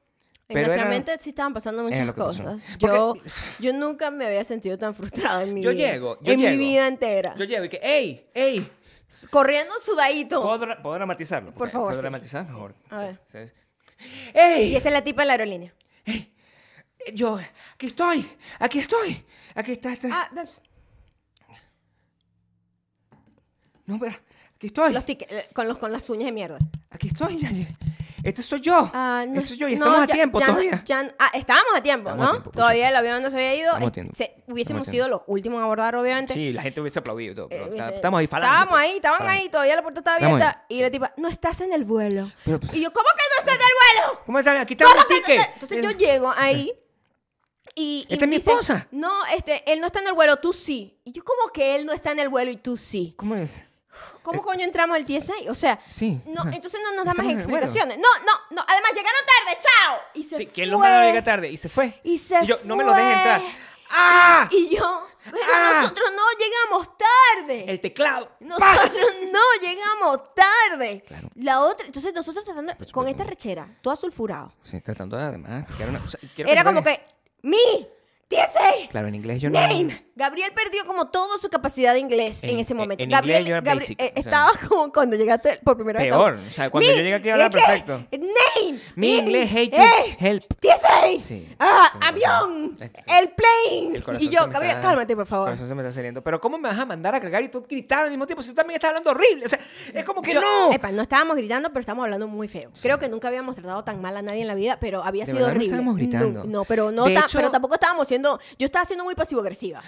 En Pero nuestra era- mente sí estaban pasando muchas cosas. Porque- Yo, yo nunca me había sentido tan frustrada en mi Yo vida. llego, yo en llego. mi vida entera. Yo llego y que, ¡ey! ¡ey! Corriendo sudadito. ¿Puedo, dra- puedo dramatizarlo? Por favor, ¿Puedo sí. dramatizar? Mejor. A ver. ¿sabes? ¡Ey! Y esta es la tipa de la aerolínea. Yo, aquí estoy, aquí estoy, aquí está, está. Ah, ve- No, pero, aquí estoy, los tickets, eh, con, los, con las uñas de mierda. aquí estoy. ya, ya. Este soy yo, Ah, no, este soy yo y no, estamos a tiempo ya- todavía. ya- ah, estábamos a tiempo, Estamos a ¿no? tiempo, todavía el avión no se había ido. Eh, se- hubiésemos sido los últimos a abordar, obviamente. Sí, la gente hubiese aplaudido todo, pero Eh, está- hubiese- estamos ahí falando. Estábamos ahí, estaban Falando. ahí, todavía la puerta estaba abierta. Y la tipa, no estás en el vuelo. Pero, pues- y yo, ¿cómo que no estás en el vuelo? ¿Cómo están? Aquí está ¿Cómo el no ticket. estás? Entonces yo llego ahí. Y, y Esta es mi esposa. No, este, él no está en el vuelo, tú sí. Y yo, como que él no está en el vuelo y tú sí? ¿Cómo es? ¿Cómo coño entramos al TSA? O sea, Sí, no, entonces no nos da más Estamos explicaciones. No, no, no. Además, llegaron tarde, chao. Y se Sí, fue. ¿quién los mandó a llegar tarde? Y se fue. Y se yo, no me lo dejes fue. entrar. ¡Ah! Y yo, pero Ah. nosotros no llegamos tarde. El teclado. ¡Pah! Nosotros no llegamos tarde. Claro. La otra, entonces nosotros tratando, Por con supuesto. esta rechera, todo sulfurado. Sí, tratando de además. una- o sea, quiero Era como que, mi, TSA, Claro, en inglés yo no. name. Gabriel perdió como toda su capacidad de inglés en, En- ese en- momento. en Gabriel, inglés yo era Gabriel- basic, eh, o sea. estaba como cuando llegaste por primera vez. Peor, estaba, o sea, cuando yo llegué aquí hablaba perfecto. Name. Mi in, inglés, hate you, eh, help. TSA. Sí, Ah, sí, avión. El plane. El y yo, Gabriel, está- cálmate, por favor. El corazón se me está saliendo. Pero ¿cómo me vas a mandar a cargar y tú gritar al mismo tiempo si tú también estás hablando horrible? O sea, es como que Yo- no. Epa, no estábamos gritando, pero estábamos hablando muy feo. Creo que nunca habíamos tratado tan mal a nadie en la vida, pero había De sido verdad no horrible. estábamos gritando. No, no, pero no hecho- pero tampoco estábamos siendo, yo estaba siendo muy pasivo-agresiva.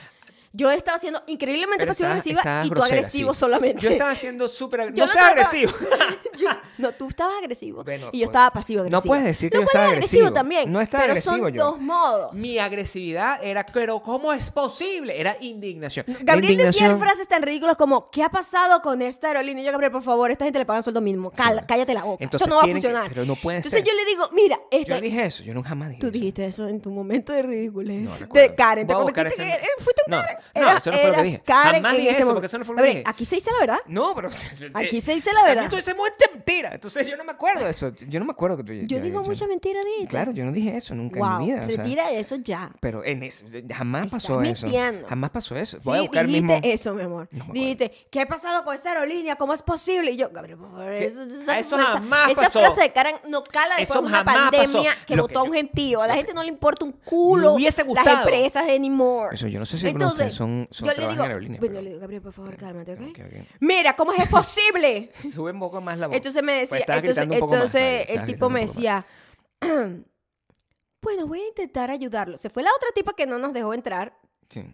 Yo estaba siendo increíblemente pasivo-agresiva y tú grosera, agresivo sí. solamente. Yo estaba siendo súper No no agresivo. Yo- no, tú estabas agresivo Bueno, y yo pues, estaba pasivo-agresiva. no puedes decir que Lo yo estaba es agresivo agresivo. también. No estaba pero agresivo son yo. dos modos. Mi agresividad era, pero ¿cómo es posible? Era indignación. Gabriel decía frases tan ridículas como ¿qué ha pasado con esta aerolínea? Y yo, Gabriel, por favor, esta gente le paga sueldo mínimo. Cal- cállate la boca. Entonces Eso no va a que- funcionar. pero no puede Entonces ser. yo le digo, mira, esta, Yo no dije eso, yo nunca jamás dije Tú eso. dijiste eso en tu momento de ridiculez. No de Karen. Te convertiste en- eh, Fuiste un No, Karen. no, eso no fue lo que dije. Karen Jamás dije eso, porque eso no fue lo que dije. Aquí se dice la verdad. No, pero. Aquí se dice la verdad. Aquí tú dices mucha mentira. Entonces yo no me acuerdo de eso. Yo no me acuerdo que tú Yo digo mucha mentira, Dito. Claro, yo no dije eso nunca wow, en mi vida. o sea, retira eso ya. pero en es- jamás Estás pasó eso. mintiendo. Jamás pasó eso. Sí, Voy a buscar el dijiste mismo. eso, mi amor. No dijiste, ¿qué ha pasado con esta aerolínea? ¿Cómo es posible? Y yo, Gabriel, por favor, ¿Qué? eso, esa, A eso esa- jamás esa pasó. frase de Karen no cala después Eso de una pandemia pasó. que Lo que a un yo- gentío. A la gente no le importa un culo hubiese las gustado. empresas anymore. Eso, yo no sé si de ustedes son- son- yo le digo, en aerolínea, bueno, pero- yo le digo, Gabriel, por favor, cálmate, ¿ok? Mira, ¿cómo es posible? Sube un poco más la voz. Entonces me decía, estabas entonces, más, entonces María, el tipo me decía, bueno, voy a intentar ayudarlo. Se fue la otra tipa que no nos dejó entrar. más. Sí.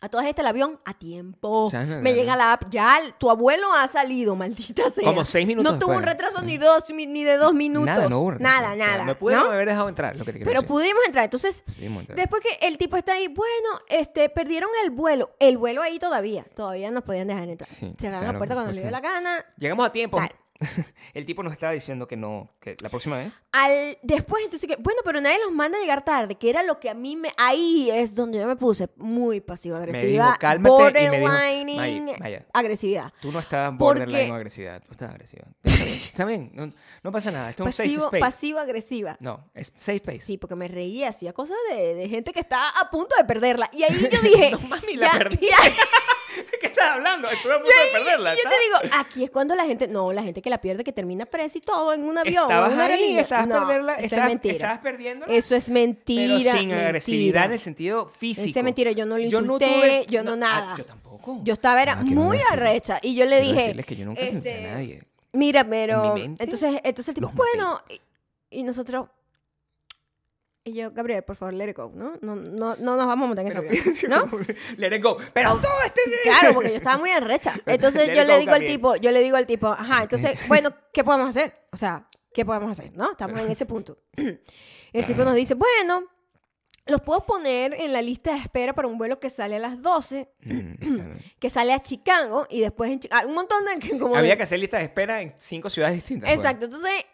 A todas estas el avión a tiempo. Ya, no, me ya, llega no. la app. Ya el- tu abuelo ha salido, maldita sea. Como seis minutos No tuvo un después. retraso ni dos ni de dos minutos. Nada, no hubo. Nada, O sea, nada. Me pudieron ¿no? haber dejado entrar, lo que te Pero decir. pudimos entrar. Entonces, Pudimos entrar. después que el tipo está ahí, bueno, este, perdieron el vuelo. El vuelo ahí todavía. Todavía nos podían dejar entrar. Sí, Cerraron la claro, puerta por cuando le dio la gana. Llegamos a tiempo. Tal. El tipo nos estaba diciendo que no, que la próxima vez. Al, después, entonces, que, bueno, pero nadie los manda a llegar tarde, que era lo que a mí me. Ahí es donde yo me puse muy pasivo-agresiva. dijo, "Cálmate", y me dijo, borderlining, Maya, Maya. agresividad. Tú no estabas Porque- borderline o agresividad. Tú estabas agresiva. Está bien, No, no pasa nada. Esto es un safe Pasivo, space. pasivo-agresiva. No, es safe space. Sí, porque me reía, hacía cosas de, de gente que está a punto de perderla. Y ahí yo dije. No, mami, la ya- perdí. ya- ¿De qué estás hablando? Estuve a punto de perderla. y yo te digo, aquí es cuando la gente. No, la gente que la pierde, que termina presa y todo en un avión. Estabas en una ahí, estabas no, perderla, Eso estabas, es mentira. estabas perdiéndola. Eso es mentira. pero sin mentira. agresividad en el sentido físico. Esa es mentira, yo no lo Yo insulté, tuve- yo no ah, nada. yo tampoco. Yo estaba, era Ah, muy decirles- arrecha. Y yo le quiero dije. decirles que yo nunca insulté este, a nadie. Mira, pero. En mi mente, entonces, entonces el tipo, bueno. Y, y nosotros. Y yo, Gabriel, por favor, let it go, ¿no? No, no, no nos vamos a montar en ese avión, ¿no? Let it go. Pero todo este... Claro, porque yo estaba muy arrecha. Entonces yo le go, digo al tipo, yo le digo al tipo, ajá, entonces, bueno, ¿qué podemos hacer? O sea, ¿qué podemos hacer? ¿No? Estamos en ese punto. El tipo nos dice, bueno, los puedo poner en la lista de espera para un vuelo que sale a las 12, Mm, que sale a Chicago y después en Chi- ah, un montón de como Había de- que hacer lista de espera en cinco ciudades distintas. pues. Exacto, entonces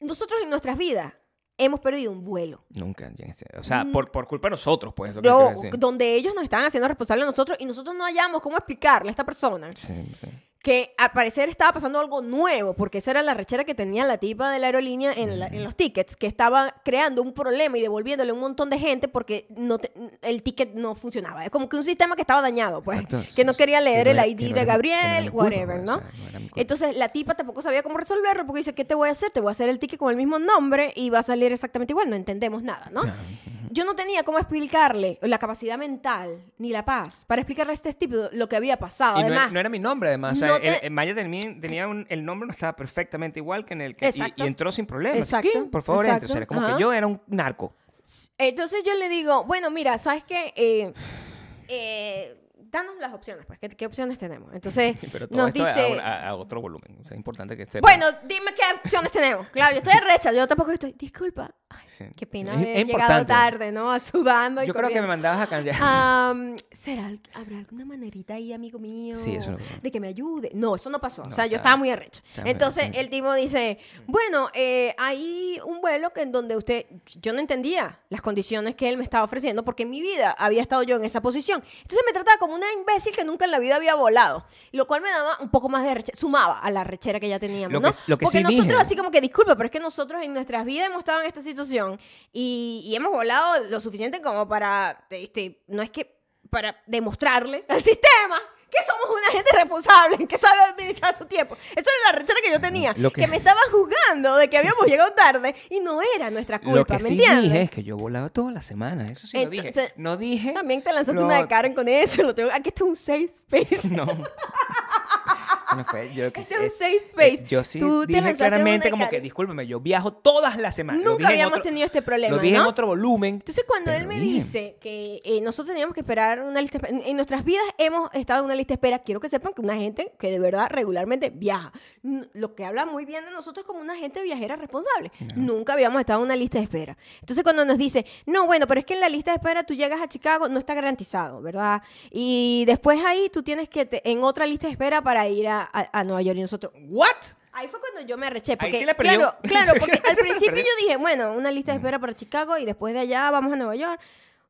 nosotros en nuestras vidas hemos perdido un vuelo. Nunca. O sea, Mm. por, por culpa de nosotros, pues. es lo que quiero decir. donde ellos nos están haciendo responsables a nosotros y nosotros no hallamos cómo explicarle a esta persona Sí, sí. Que al parecer estaba pasando algo nuevo, porque esa era la rechera que tenía la tipa de la aerolínea en, la- en los tickets, que estaba creando un problema y devolviéndole a un montón de gente porque no te- el ticket no funcionaba. Es como que un sistema que estaba dañado, pues, Exacto, que no quería leer Que el no era- ID no de era- Gabriel, whatever, ¿no? o sea. Entonces la tipa tampoco sabía cómo resolverlo porque dice, ¿qué te voy a hacer? Te voy a hacer el ticket con el mismo nombre y va a salir exactamente igual, no entendemos nada, ¿no? Yo no tenía cómo explicarle la capacidad mental ni la paz para explicarle a este estúpido lo que había pasado. Y Además, era, no era mi nombre, además. O sea, te- el Maya tenía, tenía un- el nombre no estaba perfectamente igual que en el que. y- entró sin problema. Exacto. Por favor, exacto, entre. O sea, era como ajá. que yo era un narco. Entonces yo le digo, bueno, mira, ¿sabes qué? Eh, eh, danos las opciones, pues, ¿qué, qué opciones tenemos? Entonces Pero todo nos esto a- dice, a, a otro volumen. O sea, es importante que sepa. bueno, dime qué opciones tenemos. Claro, yo estoy recha, yo tampoco estoy, disculpa. Ay, qué pena haber es llegado importante. tarde, ¿no? Sudando y Yo creo que me corriendo. mandabas a cambiar. Am, ¿Será, ¿Habrá alguna manerita ahí, amigo mío? Sí, eso que- De que me ayude. No, eso no pasó. o No, sea, yo está- estaba muy arrecho. muy Entonces, el tipo dice, bueno, eh, hay un vuelo que en donde usted... Yo no entendía las condiciones que él me estaba ofreciendo porque en mi vida había estado yo en esa posición. Entonces me trataba como una imbécil que nunca en la vida había volado. Lo cual me daba un poco más de rechera. Sumaba a la rechera que ya teníamos, Lo ¿no? que- lo que porque sí nosotros dije. así como que, disculpa, pero es que nosotros en nuestras vidas hemos estado en esta situación y, y hemos volado lo suficiente como para, este, no es que para demostrarle al sistema que somos una gente responsable, que sabe administrar su tiempo. Esa era la rechera que yo tenía, que... que- me estaba juzgando de que habíamos llegado tarde y no era nuestra culpa, Lo que ¿me sí entiendes? dije es que yo volaba toda la semana. Eso sí lo dije. Entonces, No dije. También te lanzaste lo- una de Karen con eso. Lo tengo, aquí está un safe space. No. No fue, yo, Ese es un safe space. eh, Yo sí Tú dije claramente como que, discúlpeme, yo viajo todas las semanas. Nunca habíamos otro- tenido este problema, Lo dije en otro volumen. Entonces, cuando él me dice que eh, nosotros teníamos que esperar una lista en, en nuestras vidas hemos estado en una lista de espera, quiero que sepan que una gente que de verdad regularmente viaja, lo que habla muy bien de nosotros como una gente viajera responsable. Nunca habíamos estado en una lista de espera. Entonces, cuando nos dice, no, bueno, pero es que en la lista de espera tú llegas a Chicago, no está garantizado, ¿verdad? Y después ahí tú tienes que, te- en otra lista de espera para ir a, a- a Nueva York y nosotros, ¿What? Ahí fue cuando yo me arreché. Porque, sí le perdió. claro, claro, porque Ahí al principio yo dije, bueno, una lista de espera para Chicago y después de allá vamos a Nueva York.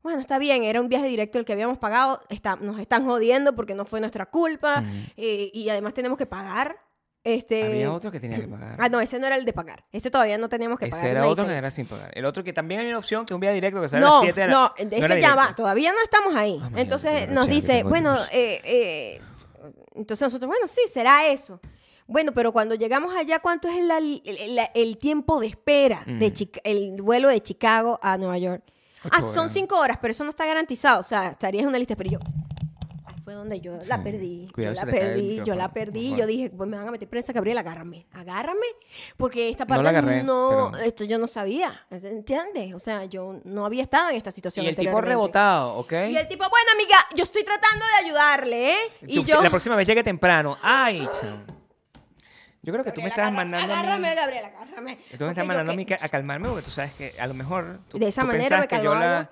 Bueno, está bien, era un viaje directo el que habíamos pagado. Está, nos están jodiendo porque no fue nuestra culpa. eh, y además tenemos que pagar. Este, Había otro que tenía que pagar. Ah, no, ese no era el de pagar. Ese todavía no teníamos que pagar. Ese era otro que era sin pagar. El otro que también hay una opción que es un viaje directo que sale a No, las 7 de la no, ese ya va, directo. todavía no estamos ahí. Ah, mañana, entonces qué nos dice, bueno, Dios. eh, eh, entonces nosotros, bueno, sí, será eso. Bueno, pero cuando llegamos allá, ¿cuánto es el, el- el- el tiempo de espera de Chica- el vuelo de Chicago a Nueva York? Ocho Ah, son cinco horas, pero eso no está garantizado. O sea, estarías en una lista, pero yo... Fue donde yo la perdí. Cuidado yo la perdí, yo la perdí. Yo dije, pues me van a meter presa, Gabriel, agárrame. Agárrame. Porque esta parte agarré, no, pero- esto yo no sabía, ¿entiendes? O sea, yo no había estado en esta situación Y el tipo rebotado, ¿ok? Y el tipo, bueno, amiga, yo estoy tratando de ayudarle, ¿eh? Y Tú- yo... La próxima vez llegue temprano. Ay. Yo creo que tú me estás mandando a mí... Agárrame, Gabriel, agárrame. Tú me estás mandando a mí a calmarme porque tú sabes que a lo mejor tú, De esa tú manera me que yo calmaba la...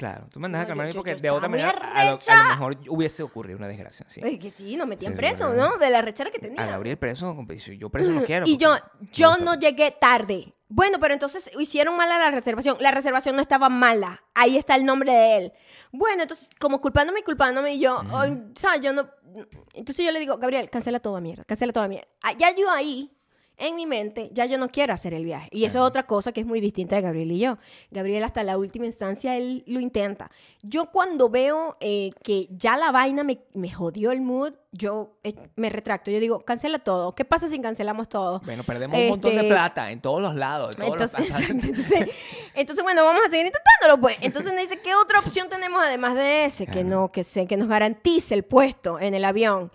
Claro, tú me andas No, a calmarme yo- yo- porque yo de otra manera a lo, a lo mejor hubiese ocurrido una desgracia. Sí. Ay, que sí, nos metían preso. ¿no? De la rechera que tenía. A Gabriel preso, yo preso no quiero. Y yo, yo no llegué tarde. Bueno, pero entonces hicieron mala la reservación. La reservación no estaba mala. Ahí está el nombre de él. Bueno, entonces, como culpándome y culpándome, y yo, ay, ¿sabes? Yo no. Entonces yo le digo, Gabriel, cancela toda mierda, cancela toda mierda. Ah, Ya yo ahí, en mi mente, ya yo no quiero hacer el viaje. Y eso es otra cosa que es muy distinta de Gabriel y yo. Gabriel, hasta la última instancia, él lo intenta. Yo, cuando veo eh, que ya la vaina me, me jodió el mood, yo eh, me retracto. Yo digo, cancela todo. ¿Qué pasa si cancelamos todo? Bueno, perdemos un montón de Este, plata en todos los lados. los entonces, bueno, vamos a seguir intentándolo, pues. Entonces me dice, ¿qué otra opción tenemos además de ese? Que no, que se, que nos garantice el puesto en el avión.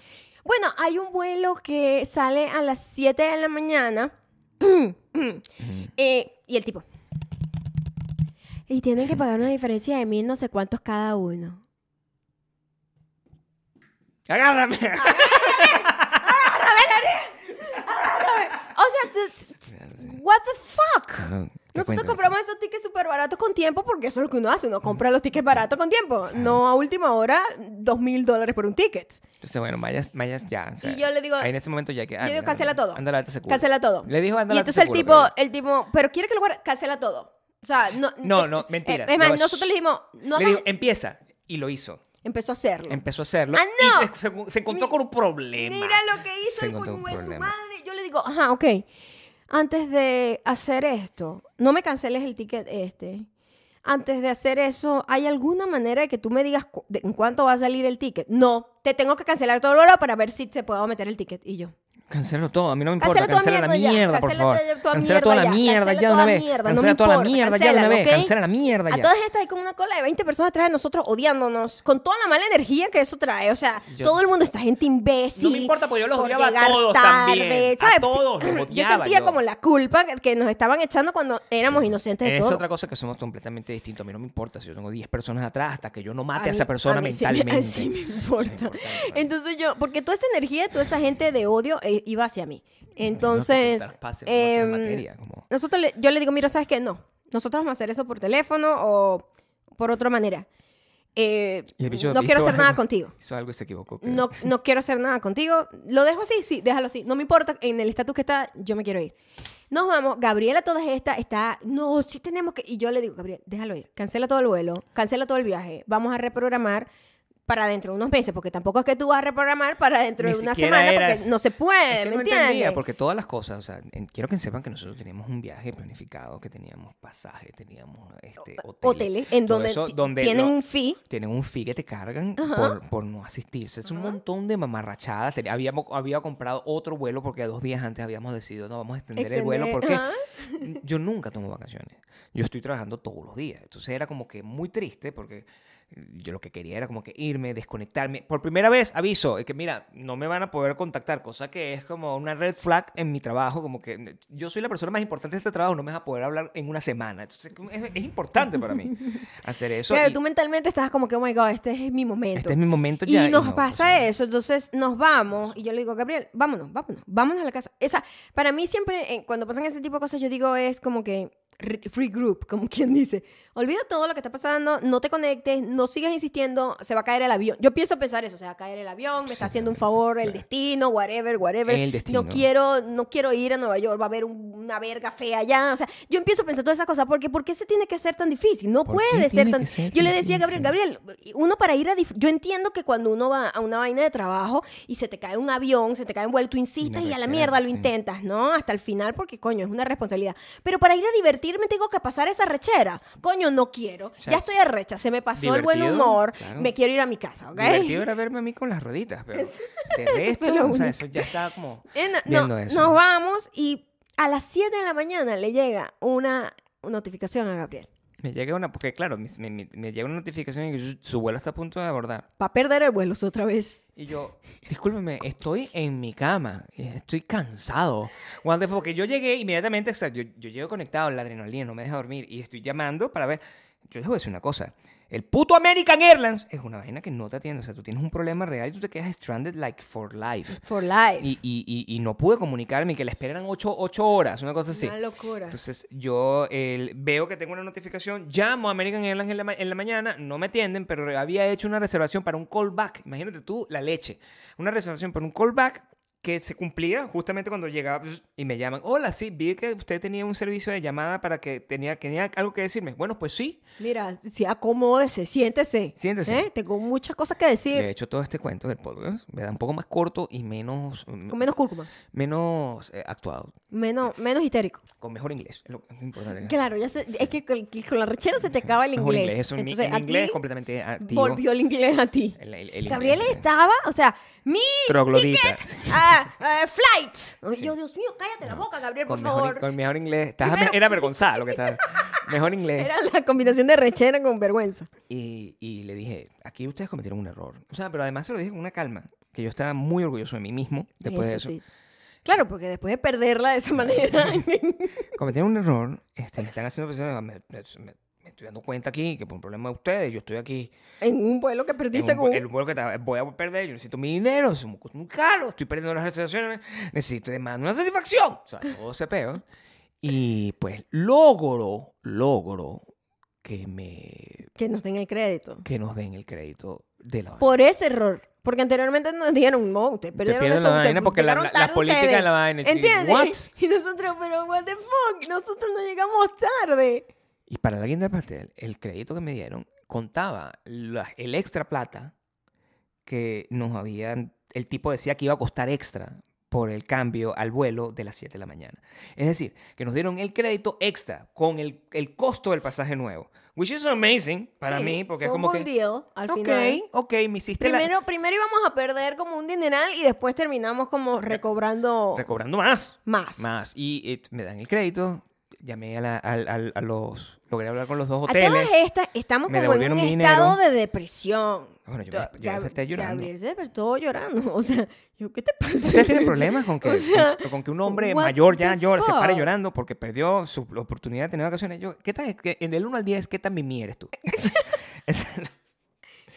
Bueno, hay un vuelo que sale a las 7 de la mañana. Eh, y el tipo. Y tienen que pagar una diferencia de mil no sé cuántos cada uno. ¡Agárrame! O sea, what the fuck. Nosotros compramos esos tickets súper baratos con tiempo porque eso es lo que uno hace. Uno compra los tickets baratos con tiempo. No a última hora, dos mil dólares por un ticket. Entonces, bueno, Mayas, Mayas ya. o sea, Y yo le digo- Ahí en ese momento ya que. Yo digo, cancela todo. Anda, date seguro. Cancela todo. Le dijo, Y entonces el tipo, pero- el tipo, pero quiere que lo guarde, cancela todo. O sea, no. No, eh, no, eh, mentira. Es más, No, nosotros le dijimos, no Le hagas- dijo, empieza. Y lo hizo. Empezó a hacerlo. Empezó a hacerlo. ¡Ah, no! Y se, se encontró con un problema. Mira lo que hizo Se el encontró un coño de su problema. madre. Yo le digo, ajá, ok. Antes de hacer esto, no me canceles el ticket este. Antes de hacer eso, ¿hay alguna manera de que tú me digas en cuánto va a salir el ticket? No, te tengo que cancelar todo el vuelo para ver si te puedo meter el ticket. Y yo, Cancela todo, a mí no me importa. Cancela la mierda por cancela favor. Cancela toda la mierda ya, de una toda vez. Cancela toda la mierda ya de una vez. Cancela la mierda A ya. todas estas hay como una cola de 20 personas atrás de nosotros odiándonos con toda la mala energía que eso trae. O sea, Yo- todo el mundo está gente imbécil. No me importa, porque yo los odiaba a todos también. A ¿sabes? todos los Yo odiaba sentía yo. como la culpa que- nos estaban echando cuando éramos inocentes de Es todo. otra cosa que somos completamente distintos. A mí no me importa si yo tengo 10 personas atrás hasta que yo no mate a, esa persona a sí mentalmente. sí me importa. Entonces yo, porque toda esa energía, toda esa gente de odio eh, iba hacia mí. Entonces, em, materia, como- nosotros le- yo le digo, mira, ¿sabes qué? No, nosotros vamos a hacer eso por teléfono o por otra manera. Eh, bicho no quiero hacer nada contigo. Hizo algo y se equivocó. creo. No, no quiero hacer nada contigo. Lo dejo así, sí, déjalo así. No me importa, en el estatus que está, yo me quiero ir. Nos vamos, Gabriela todas estas está, no, sí tenemos que, y yo le digo, Gabriel, déjalo ir, cancela todo el vuelo, cancela todo el viaje, vamos a reprogramar para dentro de unos meses, porque tampoco es que tú vas a reprogramar para dentro Ni de una semana, porque no se puede, Es que ¿me no entiendes? entendía, porque todas las cosas, o sea, en- quiero que sepan que nosotros teníamos un viaje planificado, que teníamos pasaje, teníamos este, hotel, Hoteles en donde, eso, donde tienen un fee. tienen un fee que te cargan por, por no asistir. O sea, es un montón de mamarrachadas. Ten- Habíamos, había comprado otro vuelo porque dos días antes habíamos decidido, no, vamos a extender el vuelo porque ajá. yo nunca tomo vacaciones. Yo estoy trabajando todos los días. Entonces era como que muy triste porque yo lo que quería era como que irme, desconectarme. Por primera vez, aviso, es que mira, no me van a poder contactar, cosa que es como una red flag en mi trabajo, como que yo soy la persona más importante de este trabajo, no me vas a poder hablar en una semana. Entonces es, es importante para mí hacer eso. Claro, y tú mentalmente estás como que, oh my God, este es mi momento. este es mi momento ya. Y nos no, pasa pues, eso, entonces nos vamos y yo le digo, Gabriel, vámonos, vámonos, vámonos a la casa. O sea, para mí siempre, eh, cuando pasan ese tipo de cosas, yo digo, es como que free group, como quien dice, olvida todo lo que está pasando, no te conectes, no sigas insistiendo, se va a caer el avión. Yo pienso pensar eso, se va a caer el avión, me está haciendo un favor el destino, whatever, whatever. El destino. No quiero, no quiero ir a Nueva York, va a haber un- una verga fea allá. O sea, yo empiezo a pensar todas esas cosas, porque ¿por qué se tiene que hacer tan difícil? No ¿Por qué puede ser tan... ser yo le decía a Gabriel, Gabriel, uno para ir a... dif- Yo entiendo que cuando uno va a una vaina de trabajo y se te cae un avión, se te cae un vuelo, tú insistes y a la mierda lo sí. intentas, ¿no? Hasta el final, porque coño, es una responsabilidad. Pero para ir a divertirme tengo que pasar esa rechera. Coño, no quiero. sea, ya estoy arrecha, se me pasó el buen humor, claro. me quiero ir a mi casa, ¿ok? Divertido era verme a mí con las rueditas, pero de resto, o sea, eso ya estaba como Eh, viendo no, eso. Nos vamos y a las 7 de la mañana le llega una notificación a Gabriel. Me llega una, porque claro, me, me- me- llega una notificación y que su, vuelo está a punto de abordar. Va a perder el vuelo otra vez. Y yo, discúlpeme, estoy en mi cama, estoy cansado. What the fuck? Porque yo llegué inmediatamente, o sea, yo, yo llego conectado, la adrenalina no me deja dormir y estoy llamando para ver. Yo les voy a decir una cosa. El puto American Airlines es una vaina que no te atiende. O sea, tú tienes un problema real y tú te quedas stranded like for life. For life. Y, y, y, y no pude comunicarme y que la esperan ocho, ocho horas, una cosa así. Una locura. Entonces yo el- veo que tengo una notificación, llamo a American Airlines en la, en la mañana, no me atienden, pero había hecho una reservación para un callback. Imagínate tú la leche. Una reservación para un callback que se cumplía justamente cuando llegaba pues, y me llaman. Hola, sí, vi que usted tenía un servicio de llamada para que tenía, tenía algo que decirme. Bueno, pues sí. Mira, si acomódese, siéntese. Siéntese. ¿Eh? Tengo muchas cosas que decir. De hecho, todo este cuento del podcast me da un poco más corto y menos, Con menos cúrcuma. menos eh, actuado, Menos, menos histérico. con mejor inglés. Es lo es lo importante. Claro, ya sé, es que con, con la rechera se te acaba el Mejor inglés. Entonces, mi inglés completamente activo. volvió el inglés a ti. El- el- el Gabriel inglés. estaba, o sea, mi Troglodita. ah, ah, flight. Ay, Yo, Dios mío, cállate la boca, Gabriel, por Con mejor, favor. con mejor inglés. Estaba- Primero- era avergonzada lo que estaba. Mejor inglés. Era la combinación de rechera con vergüenza. Y, y le dije, aquí ustedes cometieron un error. O sea, pero además se lo dije con una calma. Que yo estaba muy orgulloso de mí mismo después de eso. sí. Claro, porque después de perderla de esa manera. Cometieron un error. Este, me están haciendo. Me, me- me- me estoy dando cuenta aquí que por un problema de ustedes, yo estoy aquí. en un vuelo que perdí en un, según. el vuelo que voy a perder. Yo necesito mi dinero. Es muy, muy caro. Estoy perdiendo las reservaciones. Necesito demandar una satisfacción. O sea, todo ese peo. Y pues logro, logro que me Que nos den el crédito. que nos den el crédito de la vaina. Por ese error. Porque anteriormente nos dijeron, no, ustedes perdieron eso, la vaina porque la- la- la política ustedes". de la vaina. ¿Entiendes? What? Y nosotros, pero what the fuck, nosotros no llegamos tarde. Y para la guinda del pastel, el crédito que me dieron contaba la- el extra plata que nos habían. El tipo decía que iba a costar extra por el cambio al vuelo de las 7 de la mañana. Es decir, que nos dieron el crédito extra con el, el costo del pasaje nuevo. Which is amazing para Sí, mí, porque es fue un como buen que. deal al ok, final. ok, me hiciste la- Primero, primero íbamos a perder como un dineral y después terminamos como recobrando recobrando más. más. Más. Y eh, me dan el crédito. Llamé a, la- al- al- a los. Logré hablar con los dos A hoteles. todas estas estamos como en un estado de depresión. Bueno, yo, me- yo Gab- llorando. Gabriel se despertó llorando. O sea, yo, ¿qué te pasa? ¿Ustedes tienen problemas con que, O sea, con, con que un hombre mayor ya the llore, se pare llorando porque perdió su oportunidad de tener vacaciones? Yo, ¿qué tal? que En el 1 al 10, ¿qué tan mimi eres tú?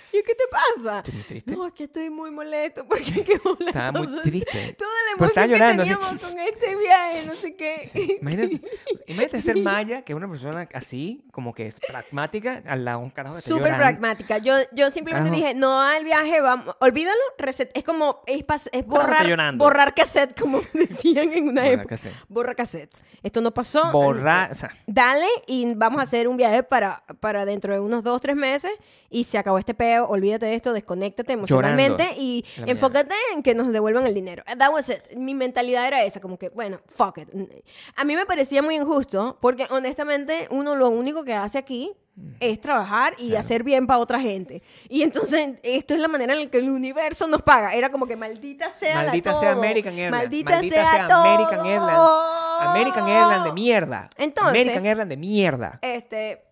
¿Y qué te pasa? Estoy muy triste. No, es que estoy muy molesto porque qué bola Estaba muy triste. Toda la estaba emoción llorando, que así. teníamos con este viaje, no sé qué. Imagínate, imagínate ser Maya, que es una persona así, como que es pragmática, al lado de un carajo que Súper pragmática. Yo, yo simplemente Carajo. dije, no al viaje, vamos, olvídalo, reset. Es como, es, es borrar, cassette, como decían en una Borrar época. cassette. Borra cassette. Esto no pasó. Borrar, o sea, Dale y vamos a hacer un viaje para, para dentro de unos dos, tres meses y se acabó este peo, olvídate de esto, desconéctate emocionalmente Llorando y la enfócate en que nos devuelvan el dinero. That was it. Mi mentalidad era esa, como que, bueno, fuck it. A mí me parecía muy injusto porque honestamente uno lo único que hace aquí es trabajar y hacer bien para otra gente. Y entonces esto es la manera en la que el universo nos paga. Era como que maldita sea la maldita sea todo. American Airlines. Maldita, sea, todo. American Airlines. American Airlines de mierda. Entonces- American Airlines de mierda. Este,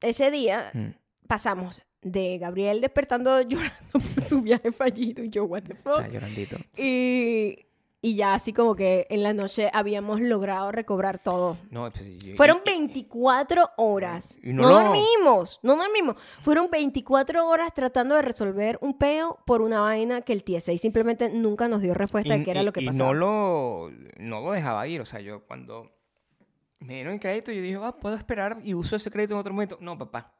ese día Mm. pasamos de Gabriel despertando llorando por su viaje fallido y yo, what the fuck. Está llorandito. Y, y ya así como que en la noche habíamos logrado recobrar todo. No, pues, yo- Fueron y- 24 horas. Y no no dormimos, no dormimos. Fueron 24 horas tratando de resolver un peo por una vaina que el TSA simplemente nunca nos dio respuesta de qué era y- lo que y pasaba. no lo, no lo dejaba ir. O sea, yo cuando me dieron el crédito, yo dije, ah, puedo esperar y uso ese crédito en otro momento. No, papá.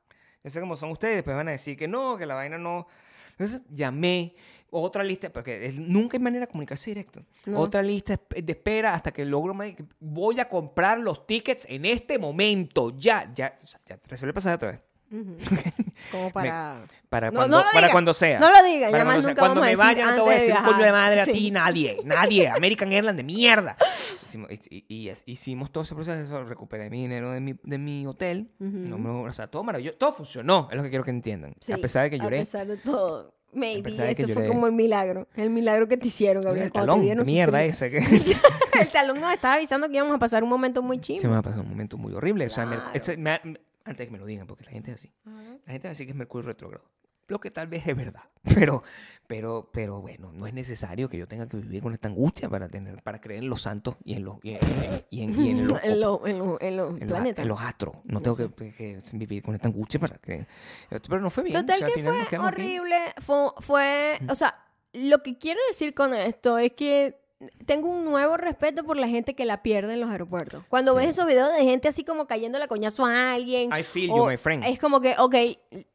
Ya sé cómo son ustedes. Después van a decir que no, que la vaina no. Entonces llamé otra lista, porque nunca hay manera de comunicarse directo. No. Otra lista de espera hasta que logro. Voy a comprar los tickets en este momento. Ya, ya. O sea, ya resuelve pasar otra vez. Como para... Para, No, cuando, no para cuando sea. No lo diga, Para ya más nunca Cuando vamos a me decir vaya, no te voy a decir coño de madre a ti, nadie. Nadie. American Airlines de mierda. Hicimos, y, y- y hicimos todo ese proceso, recuperé mi dinero de mi, de mi hotel. no me- o sea, todo maravilloso. Todo funcionó, es lo que quiero que entiendan. Sí, a pesar de que lloré. A pesar de todo. Maybe, eso fue como el milagro. El milagro que te hicieron, Gabriel. el talón, mierda ese. Que el talón nos estaba avisando que íbamos a pasar un momento muy chido. se me va a pasar un momento muy horrible. O sea, me- ese- me- antes de que me lo digan, porque la gente es así. La gente va a decir que es Mercurio retrógrado. Lo que tal vez es verdad. Pero, pero, pero bueno, no es necesario que yo tenga que vivir con esta angustia para tener, para creer en los santos y en los, y en, y en- y en los, en, lo- en lo- en los en los- planetas. en los astros. No tengo que, que vivir con esta angustia para creer. Pero no fue bien. Total o sea, al que fue aquí. horrible. Fue, fue, o sea, lo que quiero decir con esto es que tengo un nuevo respeto por la gente que la pierde en los aeropuertos. Cuando ves esos videos de gente así como cayendo la coñazo a alguien. I feel o you, my friend. Es como que, ok,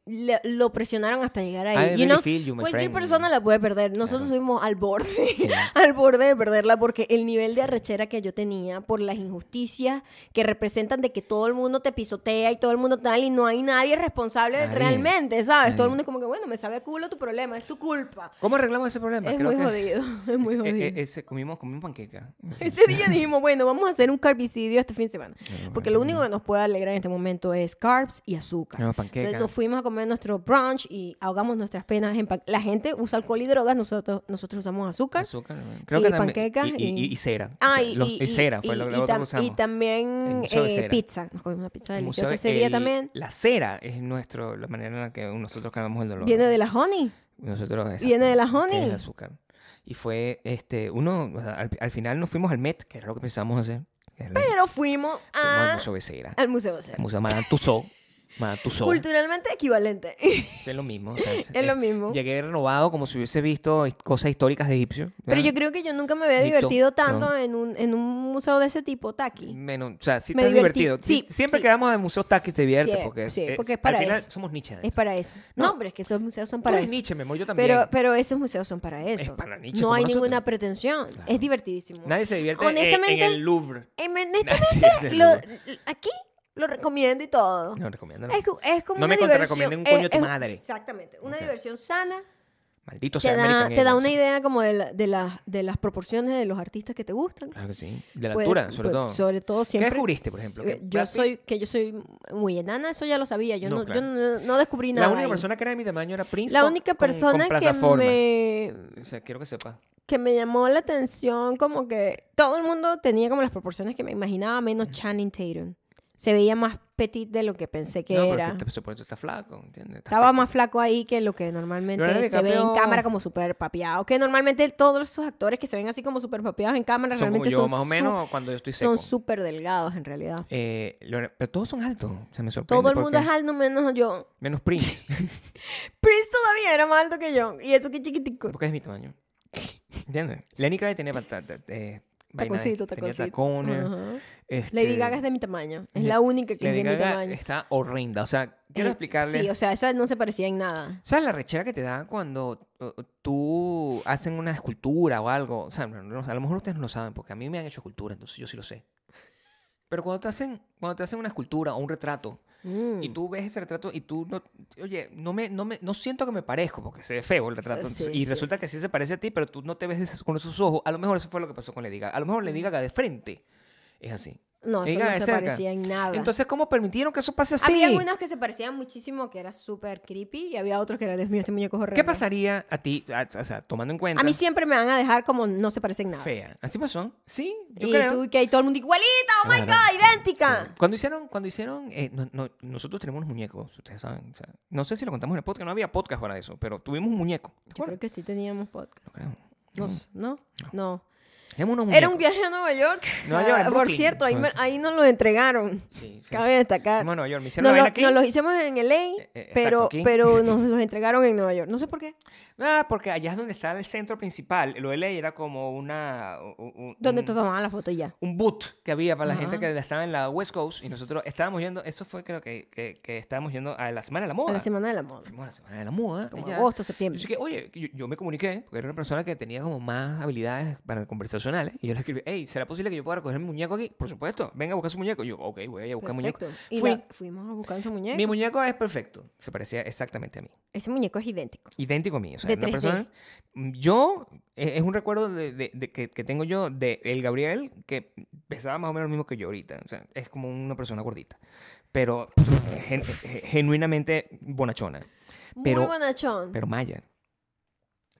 le- lo presionaron hasta llegar ahí. I you really know? feel you, my Cualquier friend. persona la puede perder. Nosotros Claro. al borde, al borde de perderla porque el nivel de arrechera que yo tenía por las injusticias que representan de que todo el mundo te pisotea y todo el mundo tal y no hay nadie responsable realmente, ¿sabes? Todo el mundo es como que, bueno, me sabe a culo tu problema, es tu culpa. ¿Cómo arreglamos ese problema? Es Creo muy que- jodido, es muy ese- jodido. e- e- ese- comimos, comimos panqueca. Ese día dijimos, bueno, vamos a hacer un carbicidio este fin de semana. Porque lo único que nos puede alegrar en este momento es carbs y azúcar. No, panqueca. Entonces nos fuimos a comer nuestro brunch y ahogamos nuestras penas en pan- La gente usa alcohol y drogas, nosotros, nosotros usamos azúcar. Azúcar. Creo y que también. panquecas y, y- y- y cera. Ah, y, los- cera fue lo, lo tam- que usamos. y también eh, pizza. Nos comimos una pizza deliciosa de- ese día también. La cera es nuestro, la manera en la que nosotros calmamos el dolor. Viene de la honey. Nosotros, Viene de la que es honey. el azúcar. Y fue, este, uno, al, al final nos fuimos al Met, que era lo que pensamos hacer. Pero fuimos fuimos al Museo de Cera. al museo de cera. El Museo Madame Tussauds. Matuso. Culturalmente equivalente. Es lo mismo. o sea, Es lo mismo. Llegué renovado como si hubiese visto cosas históricas de egipcio. Pero yo creo que yo nunca me había Egipto, divertido tanto no. en, un, en un museo de ese tipo, Taki. Menos, o sea, sí Me te has divertí. divertido. Sí, Sie- Siempre sí. que vamos a museos taquis te diviertes Sí, porque es, sí, es- porque es para al final eso. somos Nietzsche. Es para eso. No, No. pero es que esos museos son para eso. Nietzsche, amor, yo también. Pero, pero esos museos son para eso. para Nietzsche no hay nosotros. ninguna pretensión. Claro. Es divertidísimo. Nadie se divierte en- el Louvre. Honestamente, divierte lo- aquí lo recomiendo y todo. No, recomiendo. no. Es, es como No una me diversión. un coño de tu madre. Exactamente. Una diversión sana. Maldito Te sea da, American te da una idea como de, la- de, la- de las proporciones de los artistas que te gustan. Claro que sí. De la Pues- altura, sobre pues, todo. Sobre todo siempre. descubriste, por ejemplo? Que eh, Yo soy, que yo soy muy enana, eso ya lo sabía. Yo No, no, claro. yo no, no descubrí nada. La única ahí. persona que era de mi tamaño era Prince. La única con- con persona que me, O sea, quiero que sepa. que me llamó la atención, como que todo el mundo tenía como las proporciones que me imaginaba, menos Channing Tatum. Se veía más petit de lo que pensé que no, era. pero eso está flaco, ¿entiendes? Está Estaba seco. más flaco ahí que lo que normalmente se ve en cámara como súper papeado. Que normalmente todos esos actores que se ven así como súper papeados en cámara Son realmente yo, son más o menos, cuando yo estoy seco. son súper delgados en realidad. Eh, pero todos son altos. Se me sorprende. Todo el mundo es alto menos yo. Menos Prince. Prince todavía era más alto que yo. Y eso que chiquitico. porque es mi tamaño. ¿Entiendes? Lenny Kravitz tenía pata- eh, de- Taconcito, tenía taconcito. tacones. Ajá. Este, Lady Gaga es de mi tamaño. Es la única que Lady es de mi tamaño. está horrenda. O sea, quiero Eh, explicarle. Sí, o sea, esa no se parecía en nada. ¿Sabes la rechera que te da cuando uh, tú hacen una escultura o algo? O sea, no- no- a lo mejor ustedes no lo saben, porque a mí me han hecho escultura, entonces yo sí lo sé. Pero cuando te hacen, cuando te hacen una escultura o un retrato, Mm. y tú ves ese retrato y tú no, oye, no me, no me, no siento que me parezco, porque se ve feo el retrato. Sí, y sí. resulta que sí se parece a ti, pero tú no te ves con esos ojos. A lo mejor eso fue lo que pasó con Lady Gaga. A lo mejor Lady Gaga de frente es así. No, eso no se cerca. parecía en nada. Entonces, ¿cómo permitieron que eso pase así? Había algunos que se parecían muchísimo, que era súper creepy, y había otros que eran, Dios mío, este muñeco es horrendo. ¿Qué pasaría a ti, a- o sea, tomando en cuenta? A mí siempre me van a dejar como no se parecen nada. Fea. ¿Así pasó? Sí, yo y creo. tú, que hay todo el mundo igualita, oh my Claro, god, sí, idéntica. sí. Cuando hicieron, cuando hicieron, eh, no- no- nosotros tenemos unos muñecos, ustedes saben. o sea, no sé si lo contamos en el podcast, no había podcast para eso, pero tuvimos un muñeco. ¿te Yo acuerdas? creo que sí teníamos podcast. No creo. No, ¿no? No. Era un viaje a Nueva York. Nueva York, Ah, Por cierto, ahí, me- ahí nos lo entregaron. Sí, sí. Cabe destacar. Nueva York, me Nos, la lo- aquí. nos los hicimos en LA, Eh, eh, exacto, pero, aquí. pero nos los entregaron en Nueva York. No sé por qué. Ah, porque allá es donde está el centro principal. Lo de ley era como una... un- Donde te tomaban la foto ya. un boot que había para la gente que estaba en la West Coast y nosotros estábamos yendo, eso fue creo que, que, que estábamos yendo a la Semana de la Moda. A la Semana de la Moda. Fuimos a la Semana de la Moda. Como allá. agosto, septiembre. Así que, oye, yo, yo me comuniqué, porque era una persona que tenía como más habilidades para conversacionales. Y yo le escribí, hey, ¿será posible que yo pueda recoger mi muñeco aquí? Por supuesto, venga a buscar su muñeco. Y yo, ok, voy a ir a buscar mi muñeco. Perfecto. Y Fui. la- fuimos a buscar su muñeco. Mi muñeco es perfecto. Se parecía exactamente a mí. Ese muñeco es idéntico. Idéntico a mí. O sea, De una 3D. persona. Yo, es, es un recuerdo de, de- de que, que tengo yo de el Gabriel que pesaba más o menos lo mismo que yo ahorita. O sea, es como una persona gordita. Pero gen- genuinamente bonachona. Pero- Muy bonachón. Pero Maya.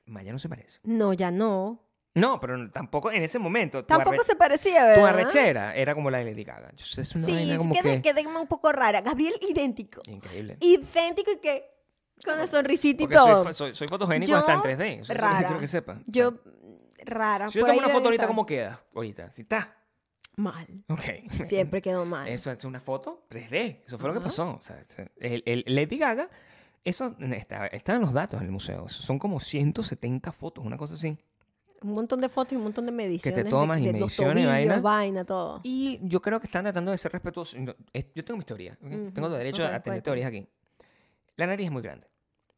Maya no se parece. no, ya no. No, pero tampoco en ese momento. tu Tampoco se parecía, Tu ¿verdad? arrechera era como la de Lady Gaga. Yo sé, es una Sí, como que, que... quedé un poco rara. Gabriel, idéntico. Increíble. Idéntico y que con la sonrisita y Porque soy, todo. fo- soy, soy fotogénico Yo, hasta en 3D. O sea, eso rara. quiero que sepa. Yo, rara. si yo tomo una foto ahorita. ¿cómo queda? Ahorita. Si está. Mal. Ok. Siempre quedó mal. Eso es una foto 3D. Eso fue lo que pasó. O sea, el, el Lady Gaga, eso está, está en los datos en el museo. Son como 170 fotos, una cosa así. Un montón de fotos y un montón de mediciones. tomas de, y de los mediciones y tobillos, vaina. vaina, todo. Y yo creo que están tratando de ser respetuosos. Yo tengo mis teorías. ¿ok? Ujú, Tengo derecho ok, a tener cuéntame. teorías aquí. La nariz es muy grande.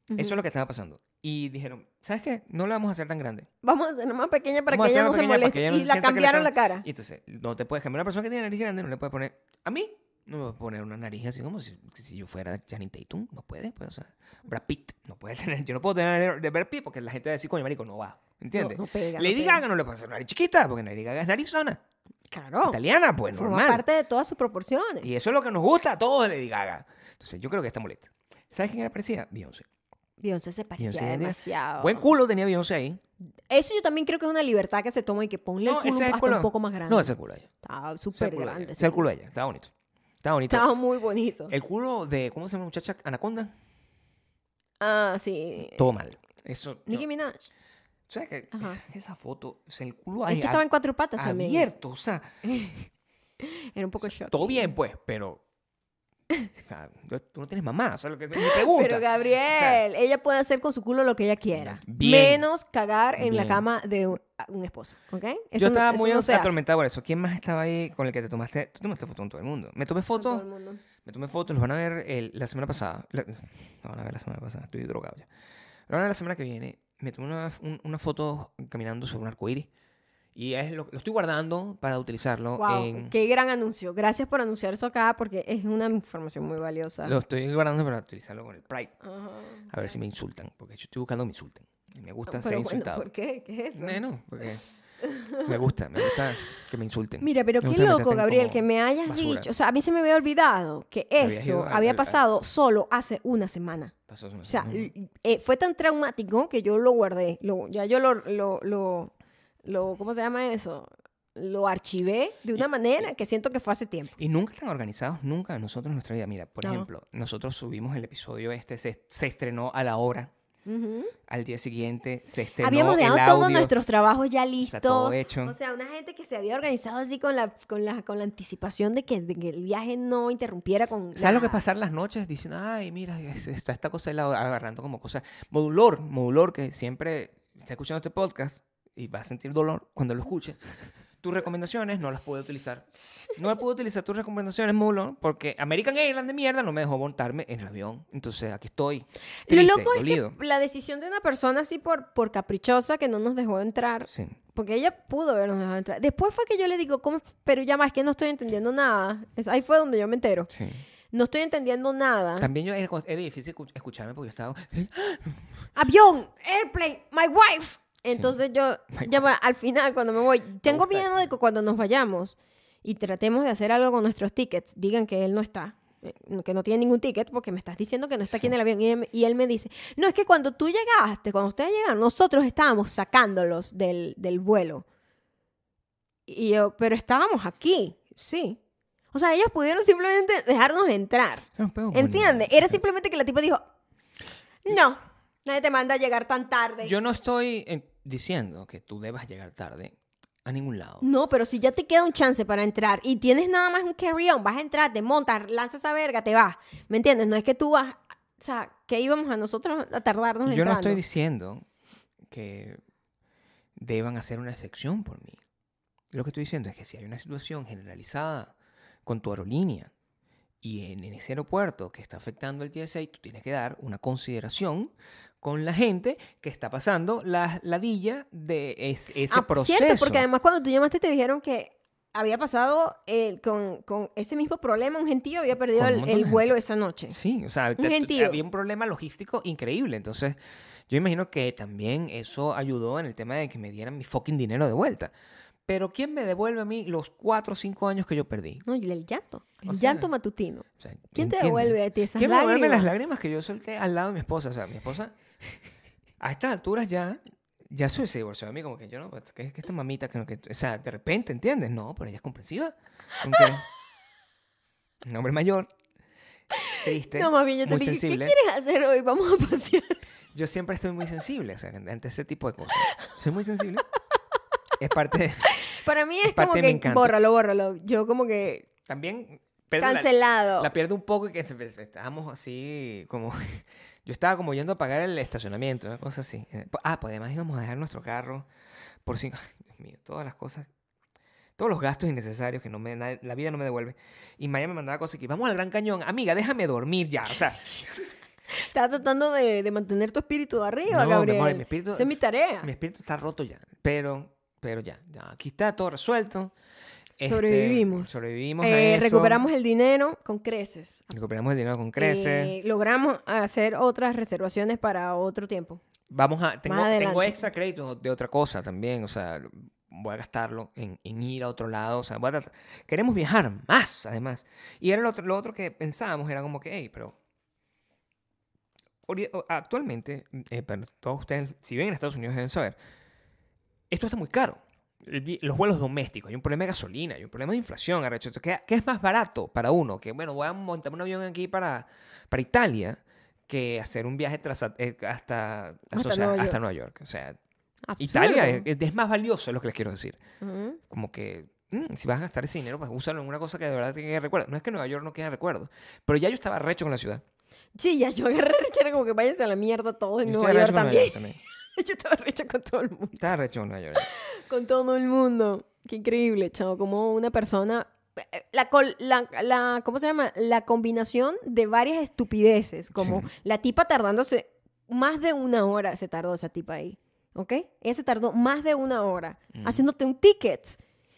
Eso es lo que estaba pasando. Y dijeron, ¿sabes qué? No la vamos a hacer tan grande. Vamos a hacerla más pequeña para Vamos que ella no se moleste. que no y la que cambiaron la cara. Y entonces, no te puedes cambiar. Una persona que tiene nariz grande no le puede poner... A mí no me voy a poner una nariz así como si, si yo fuera Channing Tatum. No puede. Pues, o sea, Brad Pitt no puede tener... Yo no puedo tener de Brad Pitt porque la gente va a decir, coño, marico, no va. ¿Entiendes? No, no pega, no Lady pega. Gaga no le puede hacer nariz chiquita porque Lady Gaga es narizona. Claro. Italiana, pues Forma normal. parte de todas sus proporciones. Y eso es lo que nos gusta a todos de Lady Gaga. Entonces, yo creo que está molesta. ¿Sabes quién era parecida? Beyoncé. Beyoncé se parecía Beyoncé tenía- demasiado. Buen culo tenía Beyoncé ahí. Eso yo también creo que es una libertad que se toma y que ponle el culo hasta culo- un poco más grande. No, ese es el culo de ella. Estaba súper grande. Ese es el culo de ella. Estaba bonito. Estaba bonito. Estaba muy bonito. El culo de, ¿cómo se llama la muchacha? Anaconda. Ah, sí. Todo mal. Eso. no. Nicki Minaj. ¿Sabes qué? Ajá. Esa, esa foto, o sea, el culo Es ahí que estaba en cuatro patas también. abierto. O sea, Era un poco shock. todo bien, pues, pero O sea, tú no tienes mamá, o sea, lo que mi pregunta. Pero Gabriel, ella puede hacer con su culo lo que ella quiera. Bien. Menos cagar en la Bien. cama de un, un esposo, ¿ok? Eso yo no- estaba eso muy no atormentado por eso. ¿Quién más estaba ahí con el que te tomaste? Tú tomaste foto con todo el mundo. Me tomé Con todo el mundo. me tomé fotos, los van a ver el- la semana pasada. La- no van a ver la semana pasada, estoy drogado ya. Lo van a ver la semana que viene. Me tomé una, un- una foto caminando sobre un arcoíris. Y es lo, lo estoy guardando para utilizarlo Wow, en... qué gran anuncio. Gracias por anunciar eso acá porque es una información muy valiosa. Lo estoy guardando para utilizarlo con el Pride. Ajá. A ver si me insultan. Porque yo estoy buscando que me insulten. Me gusta ser bueno, insultado. ¿por qué? ¿Qué es eso? No, no, porque me gusta, me gusta que me insulten. Mira, pero Me qué que loco, traten Gabriel, que me hayas basura. dicho. O sea, a mí se me había olvidado que eso al- había al- pasado solo hace una semana. Pasó eso, O sea, eh, fue tan traumático que yo lo guardé. Lo, ya yo lo, lo, lo, lo- ¿cómo se llama eso? Lo archivé de una manera que siento que fue hace tiempo. Y nunca están organizados, nunca nosotros en nuestra vida. Mira, por No. ejemplo, nosotros subimos el episodio este, se, se estrenó a la hora, Ujú. al día siguiente se estrenó Habíamos el dejado audio. todos nuestros trabajos ya Está todo listos. hecho. O sea, una gente que se había organizado así con la, con la, con la anticipación de que, de que el viaje no interrumpiera con. ¿Sabes lo que pasar las noches diciendo, ay, mira, es- está esta cosa de la- agarrando como cosa? Modulor, modulor que siempre está escuchando este podcast y va a sentir dolor cuando lo escuche. Tus recomendaciones no las puedo utilizar. No puedo utilizar tus recomendaciones, modulor, porque American Airlines de mierda no me dejó montarme en el avión. Entonces aquí estoy. Lo Triste, loco es dolido. que la decisión de una persona así por, por caprichosa que no nos dejó entrar, Sí. porque ella pudo habernos dejado entrar. Después fue que yo le digo, ¿cómo? Pero ya más, es que no estoy entendiendo nada. Es- ahí fue donde yo me entero. Sí. No estoy entendiendo nada. También yo era difícil escuch- escucharme porque yo estaba. Avión, airplane, my wife. Entonces yo, ya va, al final, cuando me voy, tengo miedo de que cuando nos vayamos y tratemos de hacer algo con nuestros tickets, digan que él no está. eh, Que no tiene ningún ticket porque me estás diciendo que no está aquí en el avión. Y él, y él me dice: No, es que cuando tú llegaste, cuando ustedes llegaron, nosotros estábamos sacándolos del, del vuelo. Y yo, pero estábamos aquí, sí. O sea, ellos pudieron simplemente dejarnos entrar. ¿Entiendes? Era simplemente que la tipa dijo, no, nadie te manda a llegar tan tarde. Yo no estoy eh, diciendo que tú debas llegar tarde a ningún lado. No, pero si ya te queda un chance para entrar y tienes nada más un carry-on, vas a entrar, te montas, lanzas esa verga, te vas. ¿Me entiendes? No es que tú vas, o sea, que íbamos a nosotros a tardarnos Yo no entrando. estoy diciendo que deban hacer una excepción por mí. Lo que estoy diciendo es que si hay una situación generalizada con tu aerolínea y en, en ese aeropuerto que está afectando el TSA, tú tienes que dar una consideración con la gente que está pasando la ladilla de es- ese Ah, proceso. Cierto, porque además cuando tú llamaste te dijeron que había pasado eh, con, con ese mismo problema, un gentío había perdido el, el vuelo esa noche. Sí, o sea, te- había un problema logístico increíble. Entonces, yo imagino que también eso ayudó en el tema de que me dieran mi fucking dinero de vuelta. Pero ¿quién me devuelve a mí los cuatro o cinco años que yo perdí? No, y el llanto, el O sea, llanto matutino. O sea, ¿Quién te devuelve a ti esas ¿Quién me devuelve las lágrimas? lágrimas que yo solté al lado de mi esposa? O sea, mi esposa, a estas alturas ya, ya se se divorció de mí, como que yo no, pues, que, que esta mamita, que, que, o sea, de repente, ¿entiendes? No, pero ella es comprensiva. Un hombre mayor, triste, No, bien yo te muy dije, sensible. ¿qué quieres hacer hoy? Vamos a pasear. Yo siempre estoy muy sensible, o sea, ante ese tipo de cosas. Soy muy sensible. Es parte de... Para mí Es es como mi que encanto. bórralo, bórralo. Yo como que También... la- cancelado. La pierdo un poco y que estábamos así como... Yo estaba como yendo a pagar el estacionamiento, una cosa así. Eh, Ah, pues además íbamos a dejar nuestro carro por cinco... Dios mío, todas las cosas... Todos los gastos innecesarios que no me, la vida no me devuelve. Y Maya me mandaba cosas que vamos al Gran Cañón. Amiga, déjame dormir ya. O sea, Estaba tratando de, de mantener tu espíritu arriba, No, mi Gabriel. amor, mi espíritu- Esa es mi tarea. mi espíritu está roto ya. Pero, pero ya, ya. Aquí está todo resuelto. Este, Sobrevivimos. sobrevivimos a Eh, eso. recuperamos el dinero con creces. Recuperamos el dinero con creces. Eh, logramos hacer otras reservaciones para otro tiempo. Vamos a. Tengo, tengo extra créditos de otra cosa también. O sea, voy a gastarlo en, en ir a otro lado. O sea, voy a queremos viajar más, además. Y era lo otro, lo otro que pensábamos, era como que, hey, pero. Actualmente, eh, pero todos ustedes, si viven en Estados Unidos, deben saber, esto está muy caro. El vi- Los vuelos domésticos, hay un problema de gasolina, hay un problema de inflación, arrecho. ¿Qué, qué es más barato para uno? Que, bueno, voy a montar un avión aquí para, para Italia que hacer un viaje tras, eh, hasta, hasta, Hasta o sea, Nueva hasta York. Nueva York. O sea, Absurdo. Italia es, es más valioso, es lo que les quiero decir. Ujú. Como que mm, si vas a gastar ese dinero, pues úsalo en una cosa que de verdad te quede recuerdo. No es que Nueva York no quede recuerdo, pero ya yo estaba recho con la ciudad. Sí, ya yo agarré rechera como que váyanse a la mierda todos en Nueva York también. Yo estaba recha con todo el mundo. Estaba recho con Nueva York. Con todo el mundo. Qué increíble, chavo. Como una persona. eh, La, col- la, la- ¿Cómo se llama? La combinación de varias estupideces. Como Sí. la tipa tardándose más de una hora se tardó esa tipa ahí. ¿Ok? Ella se tardó más de una hora haciéndote un ticket.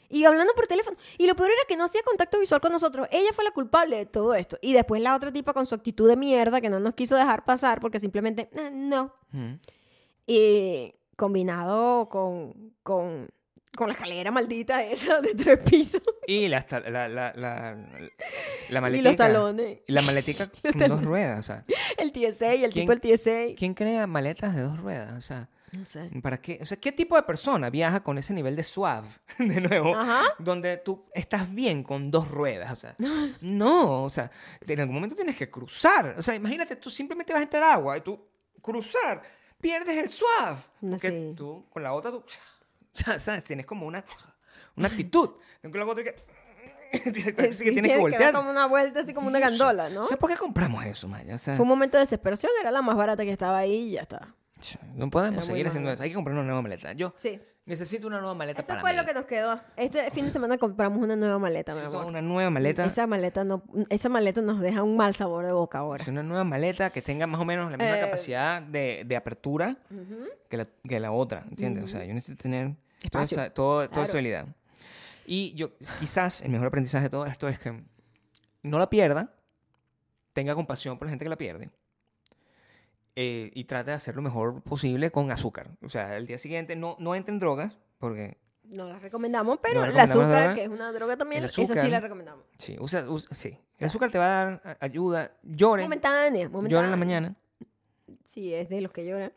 Y hablando por teléfono. Y lo peor era que no hacía contacto visual con nosotros. Ella fue la culpable de todo esto. Y después la otra tipa con su actitud de mierda que no nos quiso dejar pasar porque simplemente, "Ah, no. Mm. Y combinado con, con, con la escalera maldita esa de tres pisos Y la, la, la, la, la y maletica. los talones. Y la maletica con dos ruedas, o sea. El TSA y el ¿Quién- tipo del TSA. ¿Quién crea maletas de dos ruedas? O sea, No sé. ¿para qué? O sea, ¿qué tipo de persona viaja con ese nivel de suave, de nuevo, Ajá. donde tú estás bien con dos ruedas? O sea, no, o sea, en algún momento tienes que cruzar. O sea, imagínate, tú simplemente vas a entrar agua y tú cruzar, pierdes el suave. Porque sí. tú, con la otra, tú, o sea, ¿sabes? Tienes como una, una actitud. Con la otra que... Parece que tienes que voltear. como una vuelta, así como una gandola, ¿no? O sea, ¿por qué compramos eso, Maya? O sea, Fue un momento de desesperación, era la más barata que estaba ahí y ya está. no podemos Era seguir haciendo eso. Hay que comprar una nueva maleta. Yo Sí. Necesito una nueva maleta Eso para fue mí. lo que nos quedó. Este fin de semana compramos una nueva maleta, mi amor. una nueva maleta. Esa maleta no, esa maleta nos deja un mal sabor de boca ahora. Es una nueva maleta que tenga más o menos la misma Eh. capacidad de, de apertura Ujú. que la, que la otra, ¿entiendes? O sea, yo necesito tener toda esa, todo- toda Claro. esa habilidad. Y yo, quizás el mejor aprendizaje de todo esto es que no la pierda, tenga compasión por la gente que la pierde eh, y trate de hacer lo mejor posible con azúcar. O sea, el día siguiente no, no entre en drogas, porque No la recomendamos, pero No el recomendamos azúcar, droga. que es una droga también, El esa sí azúcar. la recomendamos. sí, usa, usa- sí. El azúcar te va a dar ayuda, llore, Momentánea, momentánea. llore en la mañana. Sí, es de los que lloran.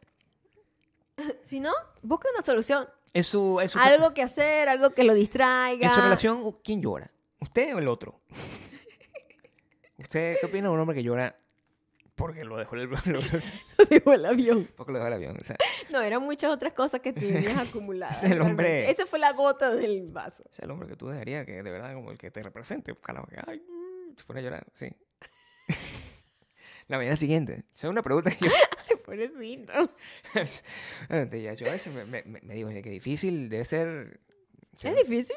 si no, busca una solución. Es su, es su- Algo que hacer, algo que lo distraiga. En su relación, ¿quién llora? ¿Usted o el otro? ¿Usted qué opina de un hombre que llora porque lo dejó el, lo- Digo, el avión. porque lo dejó el avión? O sea, No, eran muchas otras cosas que tenías acumuladas. ese es el hombre-. Esa fue la gota del vaso. es el hombre que tú dejarías que de verdad como el que te represente. Que, ay, se pone a llorar, sí. La mañana siguiente. Es una pregunta que yo... Ay, pobrecito. Yo a veces me, me- digo, qué difícil debe ser... ¿Es difícil?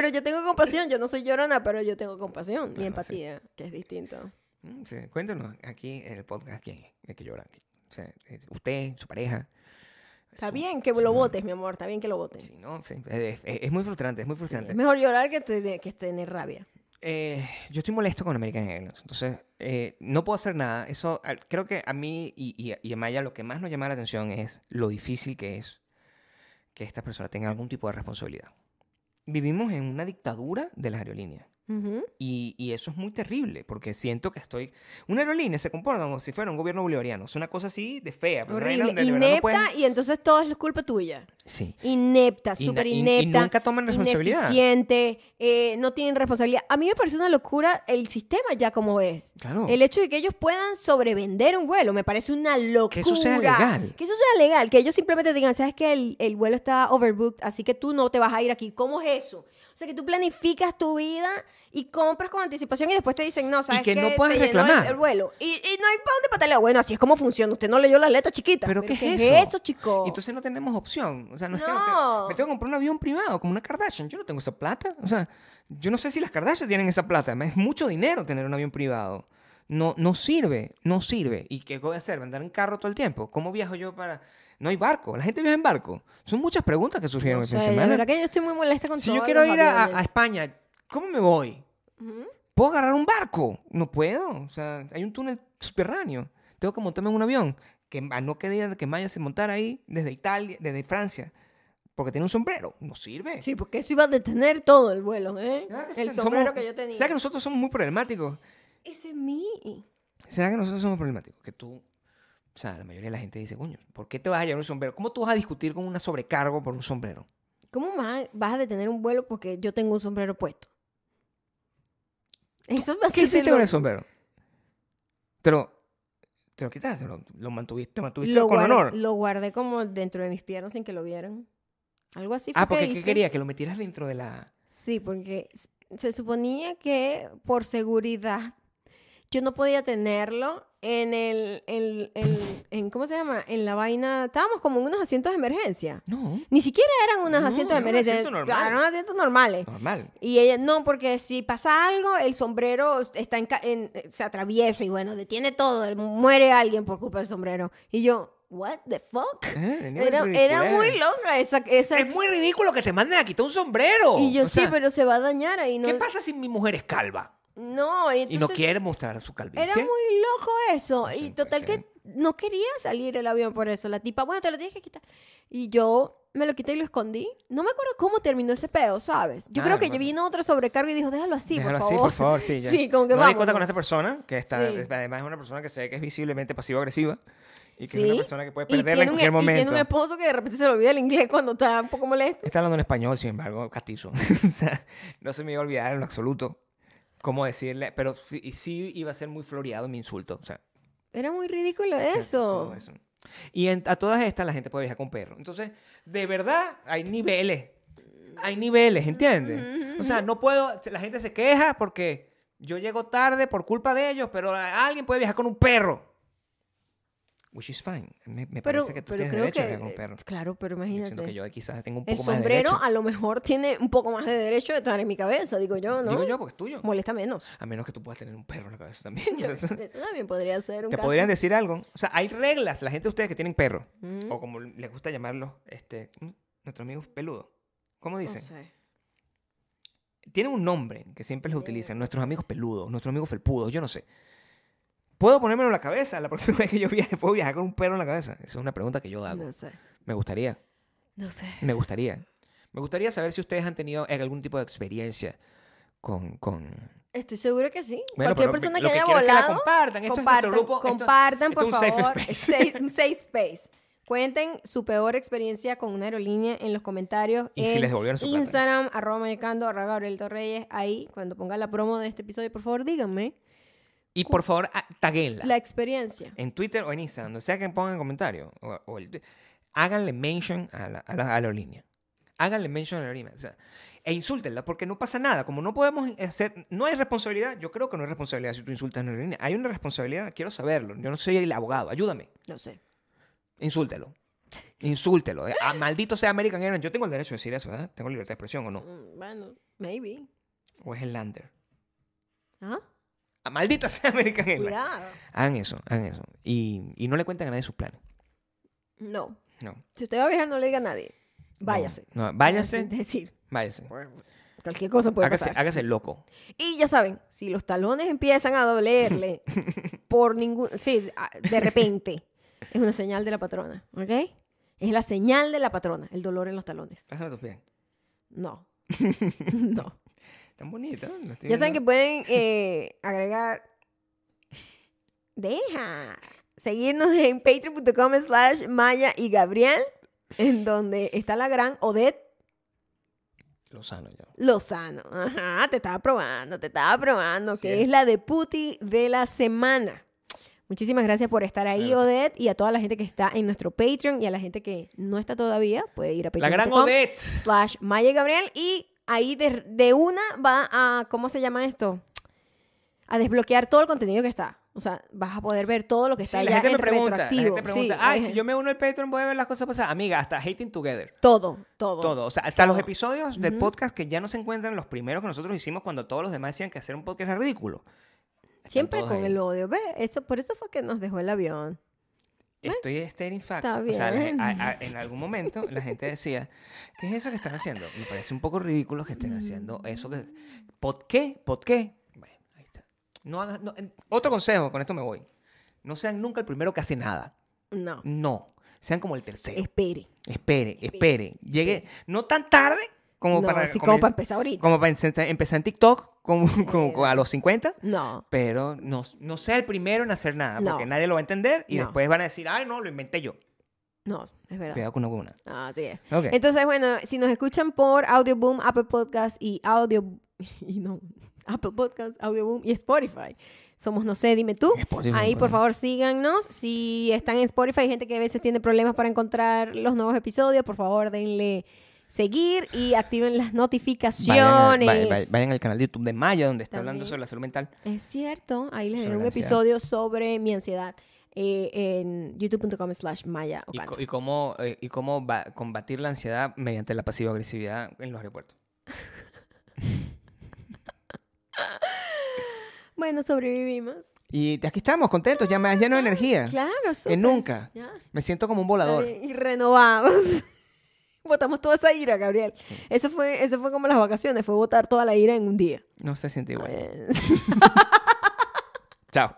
Pero yo tengo compasión. Yo no soy llorona, pero yo tengo compasión y Claro, empatía, que es distinto. Mm, sí, Cuéntanos aquí en el podcast quién es el que llora. O sea, usted, su pareja. Está su- bien que lo votes, mi amor. Está bien que lo votes. Sí, no, sí, es, es- es muy frustrante, es muy frustrante. Es mejor llorar que, te- que tener rabia. Eh, yo estoy molesto con American Airlines, entonces eh, no puedo hacer nada. Eso creo que a mí y, y, y a Maya lo que más nos llama la atención es lo difícil que es que esta persona tenga algún tipo de responsabilidad. Vivimos en una dictadura de las aerolíneas. Y, y eso es muy terrible, porque siento que estoy... Una aerolínea se comporta como si fuera un gobierno bolivariano. Es una cosa así de fea. pero Horrible. no Inepta puedes- y entonces todo es culpa tuya. Sí. Inepta, súper na- y- y inepta. nunca toman responsabilidad. Ineficiente, eh, no tienen responsabilidad. A mí me parece una locura el sistema ya como es. Claro. El hecho de que ellos puedan sobrevender un vuelo me parece una locura. Que eso sea legal. Que eso sea legal. Que ellos simplemente digan, sabes que el, el vuelo está overbooked, así que tú no te vas a ir aquí. ¿Cómo es eso? Sea, que tú planificas tu vida y compras con anticipación y después te dicen, no, sabes que qué? no puedes el- reclamar. El, vuelo. Y, y no hay para dónde patalear. Bueno, así es como funciona. Usted no leyó las letras chiquitas. ¿Pero qué es es eso? eso, chico? Entonces no tenemos opción. O sea, no es que No. me tengo que comprar un avión privado como una Kardashian. Yo no tengo esa plata. O sea, yo no sé si las Kardashian tienen esa plata. Es mucho dinero tener un avión privado. No, no sirve, no sirve. ¿Y qué voy a hacer? ¿Andar en carro todo el tiempo? ¿Cómo viajo yo para...? No hay barco. La gente viaja en barco. Son muchas preguntas que surgieron No sé, la semana. verdad que yo estoy muy molesta con Si yo quiero ir a, a. España, ¿cómo me voy? ¿Puedo agarrar un barco? No puedo. O sea, hay un túnel subterráneo. Tengo que montarme en un avión. Que a no querer que Maya se montara ahí desde Italia, desde Francia. Porque tiene un sombrero. No sirve. Sí, porque eso iba a detener todo el vuelo, ¿eh? ¿Será que El somos- sombrero que yo tenía. ¿Será que nosotros somos muy problemáticos? Ese es mí. ¿Será que nosotros somos problemáticos? Que tú... O sea, la mayoría de la gente dice, coño, ¿por qué te vas a llevar un sombrero? ¿Cómo tú vas a discutir con una sobrecargo por un sombrero? ¿Cómo vas a detener un vuelo porque yo tengo un sombrero puesto? Eso va a ¿Qué hiciste con el sombrero? Pero... te lo quitaste, lo, lo mantuviste, te mantuviste Lo, con honor. lo guardé como dentro de mis piernas sin que lo vieran. Algo así fue Ah, que porque ¿qué quería? Que lo metieras dentro de la... Sí, porque se suponía que por seguridad yo no podía tenerlo en el, en, en- en- ¿cómo se llama? En la vaina, estábamos como en unos asientos de emergencia. No, Ni siquiera eran unos No, asientos de era un emergencia. asiento normal. Claro, eran asientos normales. normal. Y ella, no, porque si pasa algo, el sombrero está en, en- se atraviesa y bueno, detiene todo, muere alguien por culpa del sombrero. Y yo, what the fuck? Eh, Era, era muy loca esa, esa Es muy ridículo que te manden a quitar un sombrero. Y yo O sí, sea, pero se va a dañar ahí. No, ¿Qué pasa si mi mujer es calva No, y y no entonces quiere mostrar su calvicie? Era muy loco eso. Sí, y total que no quería salir el avión por eso. La tipa, bueno, te lo tienes que quitar. Y yo me lo quité y lo escondí. No me acuerdo cómo terminó ese peo, ¿sabes? Yo Ah, creo no que pasa. vino otro sobrecargo y dijo, déjalo así, Déjalo por así, favor. por favor, sí. ya. Sí, como que no vamos. discuta con esta persona, que está, Sí. además es una persona que ve que es visiblemente pasivo-agresiva y que Sí. es una persona que puede perderla en un, cualquier y tiene momento. un esposo que de repente se le olvida el inglés cuando está un poco molesto. Está hablando en español, sin embargo, castizo. o sea, no se me iba a olvidar en lo absoluto cómo decirle, pero sí, sí iba a ser muy floreado mi insulto. O sea, Era muy ridículo o sea, eso. todo eso. Y en- a todas estas la gente puede viajar con perro. Entonces, de verdad, hay niveles. Hay niveles, ¿entiendes? O sea, no puedo, la gente se queja porque yo llego tarde por culpa de ellos, pero alguien puede viajar con un perro. Which is fine. Me, me Pero, parece que tú tienes derecho a que... un perro. Claro, pero Yo imagínate. siento que yo quizás tengo un el poco más de sombrero derecho. a lo mejor tiene un poco más de derecho de estar en mi cabeza, digo yo, ¿no? Digo yo porque es tuyo. Molesta menos. A menos que tú puedas tener un perro en la cabeza también. Eso- también podría ser un ¿Te caso. podrían decir algo? O sea, hay reglas. La gente de ustedes que tienen perro, Mm. o como les gusta llamarlo, este, nuestros amigos peludos. ¿Cómo No dicen? sé. Tienen un nombre que siempre les utilizan. Nuestros amigos peludos, nuestros amigos felpudos, yo no sé. ¿Puedo ponérmelo en la cabeza la próxima vez que yo viaje? ¿Puedo viajar con un perro en la cabeza? Esa es una pregunta que yo hago. No sé. Me gustaría. No sé. Me gustaría. Me gustaría saber si ustedes han tenido algún tipo de experiencia con... con... Estoy seguro que sí. Bueno, Cualquier persona lo que haya quiero es que la volado, compartan. Esto compartan, es grupo. esto- compartan, esto por es un safe favor. space. Un safe space. Cuenten su peor experiencia con una aerolínea en los comentarios. Y si en les devolvieron su plata. Instagram, arroba mayocando, arroba Gabriel Torreyes. Ahí, cuando ponga la promo de este episodio, por favor, díganme Y por favor, taguenla. la experiencia. En Twitter o en Instagram, donde sea que pongan comentario. O, o el twi- háganle mention a la, a la- a la aerolínea. Háganle mention a la aerolínea. O sea, e insúltenla, porque no pasa nada. Como no podemos hacer. No hay responsabilidad. Yo creo que no hay responsabilidad si tú insultas a una aerolínea. Hay una responsabilidad. Quiero saberlo. Yo no soy el abogado. Ayúdame. No sé. Insúltelo. Insúltelo. Eh, ah, maldito sea American Airlines. Yo tengo el derecho de decir eso, ¿verdad? Tengo libertad de expresión o no. Mm, Bueno, maybe. O es el lander. ¿Ah? Ah, maldita sea American Airlines. Cuidado. Hagan eso, hagan eso. Y, y no le cuenten a nadie sus planes. No. No. Si usted va a viajar, no le diga a nadie. Váyase. No, no, váyase. Es decir, Váyase. cualquier cosa puede Hágase, pasar. hágase loco. Y ya saben, si los talones empiezan a dolerle por ningún... Sí, de repente, es una señal de la patrona, ¿ok? Es la señal de la patrona, el dolor en los talones. Pásame tus pies. No. no. Tan estoy Ya saben que pueden eh, agregar... Deja. Seguirnos en patreon.com slash Maya y Gabriel, en donde está la gran Odette Lozano ya. Lozano. Ajá, te estaba probando, te estaba probando, Sí que es. la de puti de la semana. Muchísimas gracias por estar ahí, Claro. Odette, y a toda la gente que está en nuestro Patreon y a la gente que no está todavía, puede ir a La gran patreon.com Odette. slash Maya y Gabriel y ahí de, de una va a, ¿cómo se llama esto? A desbloquear todo el contenido que está. O sea, vas a poder ver todo lo que Sí, está la gente me en pregunta, la gente pregunta, Sí, ay, si yo me uno al Patreon voy a ver las cosas pasadas. Amiga, hasta Hating Together. Todo, todo. Todo. O sea, hasta los episodios del podcast que ya no se encuentran los primeros que nosotros hicimos cuando todos los demás decían que hacer un podcast era ridículo. Están Siempre con ahí. el odio. Ve, eso, por eso fue que nos dejó el avión. Estoy stating facts. Está O sea, la gen- bien. a- a- en algún momento la gente decía, ¿qué es eso que están haciendo? Me parece un poco ridículo que estén haciendo eso. Que... ¿Por qué? ¿Por qué? Bueno, ahí está. No hagas- no- Otro consejo, con esto me voy. No sean nunca el primero que hace nada. No. No. Sean como el tercero. Espere. Espere, espere. Llegue no tan tarde como no, para, sí, como para empezar ahorita. como para empezar- en TikTok como, como a los 50. No. Pero no, no sea el primero en hacer nada, No. porque nadie lo va a entender y No. después van a decir, ay, no, lo inventé yo. No, es verdad. Cuidado con una. Así es. Ok. Entonces, bueno, si nos escuchan por Audioboom, Apple Podcast y Audio... Y no, Apple Podcast, Audioboom y Spotify. Somos No sé, dime tú. Spotify, Ahí, por favor, síganos. Si están en Spotify, hay gente que a veces tiene problemas para encontrar los nuevos episodios, por favor, denle seguir y activen las notificaciones. Vayan, a- al canal de YouTube de Maya, donde está hablando sobre la salud mental. Es cierto, ahí les dejé un ansiedad. episodio sobre mi ansiedad eh, en youtube.com slash maya Y, Ocampo. co- y cómo, eh, y cómo va- combatir la ansiedad mediante la pasiva agresividad en los aeropuertos. Bueno, sobrevivimos. Y aquí estamos, contentos, ya más llenos de energía. Claro, Que súper. nunca. Ya. Me siento como un volador. Y renovados. Votamos toda esa ira, Gabriel. Eso, fue, eso fue como las vacaciones, fue votar toda la ira en un día. No se siente igual. Ah, Chao.